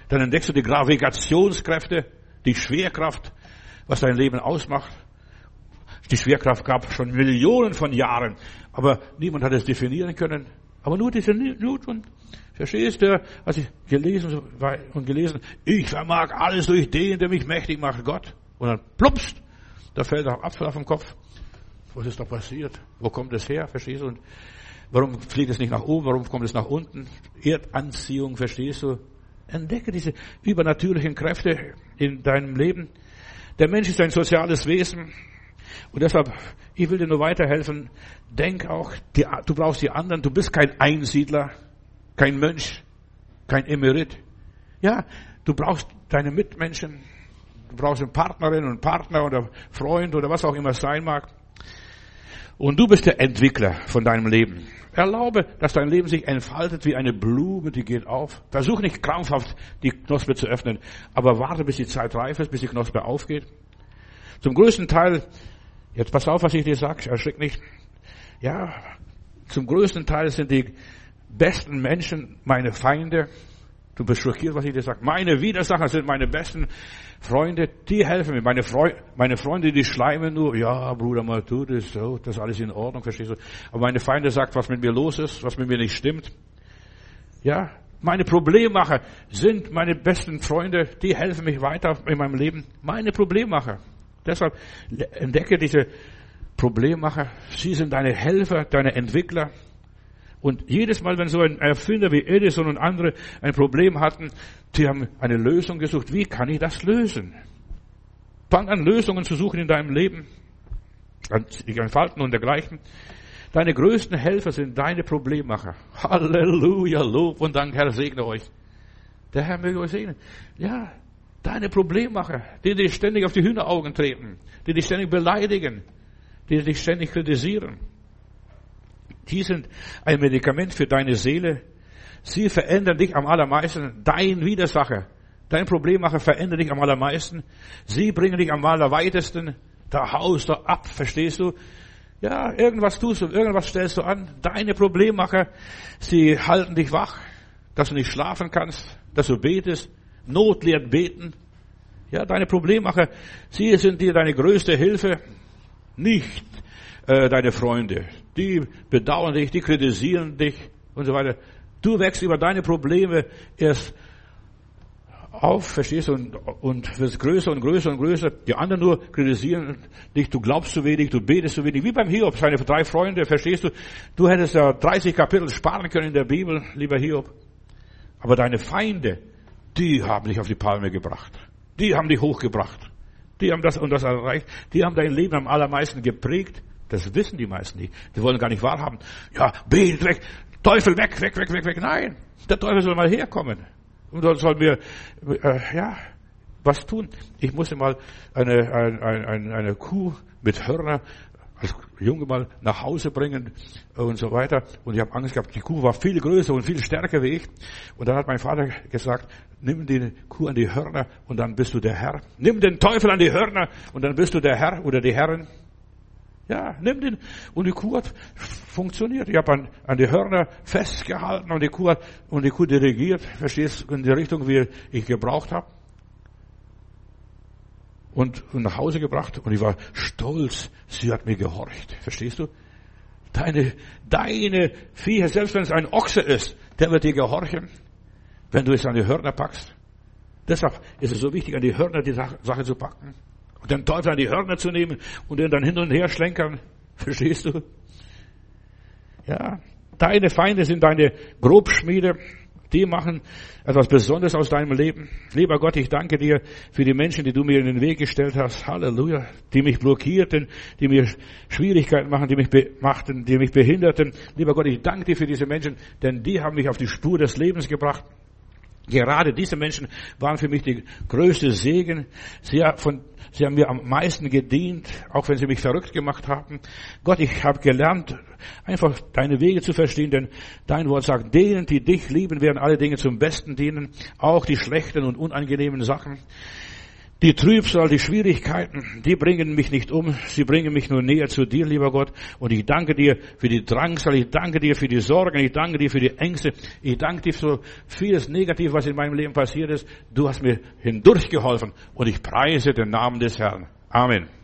Dann entdeckst du die Gravitationskräfte, die Schwerkraft, was dein Leben ausmacht. Die Schwerkraft gab schon Millionen von Jahren, aber niemand hat es definieren können. Aber nur dieser Newton. Verstehst du, was ich gelesen und gelesen, ich vermag alles durch den, der mich mächtig macht, Gott. Und dann plumpst, da fällt auch Apfel auf den Kopf. Was ist da passiert? Wo kommt es her? Verstehst du? Und warum fliegt es nicht nach oben? Warum kommt es nach unten? Erdanziehung, verstehst du? Entdecke diese übernatürlichen Kräfte in deinem Leben. Der Mensch ist ein soziales Wesen. Und deshalb, ich will dir nur weiterhelfen. Denk auch, du brauchst die anderen. Du bist kein Einsiedler kein Mönch, kein Emerit. Ja, du brauchst deine Mitmenschen, du brauchst eine Partnerin und Partner oder Freund oder was auch immer es sein mag. Und du bist der Entwickler von deinem Leben. Erlaube, dass dein Leben sich entfaltet wie eine Blume, die geht auf. Versuch nicht krampfhaft die Knospe zu öffnen, aber warte, bis die Zeit reif ist, bis die Knospe aufgeht. Zum größten Teil, jetzt pass auf, was ich dir sage, erschrick nicht. Ja, zum größten Teil sind die besten Menschen meine Feinde. Du bist schockiert, was ich dir sage. Meine Widersacher sind meine besten Freunde, die helfen mir. Meine, Freu meine Freunde, die schleimen nur, ja, Bruder, mal tu das, so, das ist alles in Ordnung, verstehst du? Aber meine Feinde sagt, was mit mir los ist, was mit mir nicht stimmt. Ja, meine Problemmacher sind meine besten Freunde, die helfen mich weiter in meinem Leben. Meine Problemmacher. Deshalb entdecke diese Problemmacher. Sie sind deine Helfer, deine Entwickler. Und jedes Mal, wenn so ein Erfinder wie Edison und andere ein Problem hatten, die haben eine Lösung gesucht. Wie kann ich das lösen? Fang an, Lösungen zu suchen in deinem Leben, dich entfalten und dergleichen. Deine größten Helfer sind deine Problemmacher. Halleluja, Lob und Dank, Herr, segne euch. Der Herr möge euch segnen. Ja, deine Problemmacher, die dich ständig auf die Hühneraugen treten, die dich ständig beleidigen, die dich ständig kritisieren. Die sind ein Medikament für deine Seele. Sie verändern dich am allermeisten. Dein Widersacher, dein Problemmacher verändert dich am allermeisten. Sie bringen dich am allerweitesten. Da haust du ab, verstehst du? Ja, irgendwas tust du, irgendwas stellst du an. Deine Problemmacher, sie halten dich wach, dass du nicht schlafen kannst, dass du betest. Not lehrt beten. Ja, deine Problemmacher, sie sind dir deine größte Hilfe. Nicht äh, deine Freunde. Die bedauern dich, die kritisieren dich und so weiter. Du wächst über deine Probleme erst auf, verstehst du, und, und wirst größer und größer und größer. Die anderen nur kritisieren dich, du glaubst zu wenig, du betest zu wenig. Wie beim Hiob, seine drei Freunde, verstehst du? Du hättest ja 30 Kapitel sparen können in der Bibel, lieber Hiob. Aber deine Feinde, die haben dich auf die Palme gebracht. Die haben dich hochgebracht. Die haben das und das erreicht. Die haben dein Leben am allermeisten geprägt. Das wissen die meisten nicht. Die wollen gar nicht wahrhaben. Ja, betet weg, Teufel weg, weg, weg, weg, weg. Nein, der Teufel soll mal herkommen. Und dann soll mir, äh, ja, was tun. Ich musste mal eine, eine, eine, eine Kuh mit Hörner als Junge mal nach Hause bringen und so weiter. Und ich habe Angst gehabt, die Kuh war viel größer und viel stärker wie ich. Und dann hat mein Vater gesagt, nimm die Kuh an die Hörner und dann bist du der Herr. Nimm den Teufel an die Hörner und dann bist du der Herr oder die Herrin. Ja, nimm den. Und die Kuh hat funktioniert. Ich habe an, an die Hörner festgehalten und die Kuh hat, und die Kuh dirigiert, verstehst du, in die Richtung, wie ich gebraucht habe. Und, und nach Hause gebracht und ich war stolz, sie hat mir gehorcht. Verstehst du? Deine, deine Viecher, selbst wenn es ein Ochse ist, der wird dir gehorchen, wenn du es an die Hörner packst. Deshalb ist es so wichtig, an die Hörner die Sache zu packen. Und den Teufel an die Hörner zu nehmen und den dann hin und her schlenkern. Verstehst du? Ja. Deine Feinde sind deine Grobschmiede. Die machen etwas Besonderes aus deinem Leben. Lieber Gott, ich danke dir für die Menschen, die du mir in den Weg gestellt hast. Halleluja. Die mich blockierten, die mir Schwierigkeiten machen, die mich machten, die mich behinderten. Lieber Gott, ich danke dir für diese Menschen, denn die haben mich auf die Spur des Lebens gebracht. Gerade diese Menschen waren für mich die größte Segen. Sie, von, sie haben mir am meisten gedient, auch wenn sie mich verrückt gemacht haben. Gott, ich habe gelernt, einfach deine Wege zu verstehen, denn dein Wort sagt, denen, die dich lieben, werden alle Dinge zum Besten dienen, auch die schlechten und unangenehmen Sachen. Die Trübsal, die Schwierigkeiten, die bringen mich nicht um, sie bringen mich nur näher zu dir, lieber Gott. Und ich danke dir für die Drangsal, ich danke dir für die Sorgen, ich danke dir für die Ängste, ich danke dir für vieles Negativ, was in meinem Leben passiert ist. Du hast mir hindurchgeholfen und ich preise den Namen des Herrn. Amen.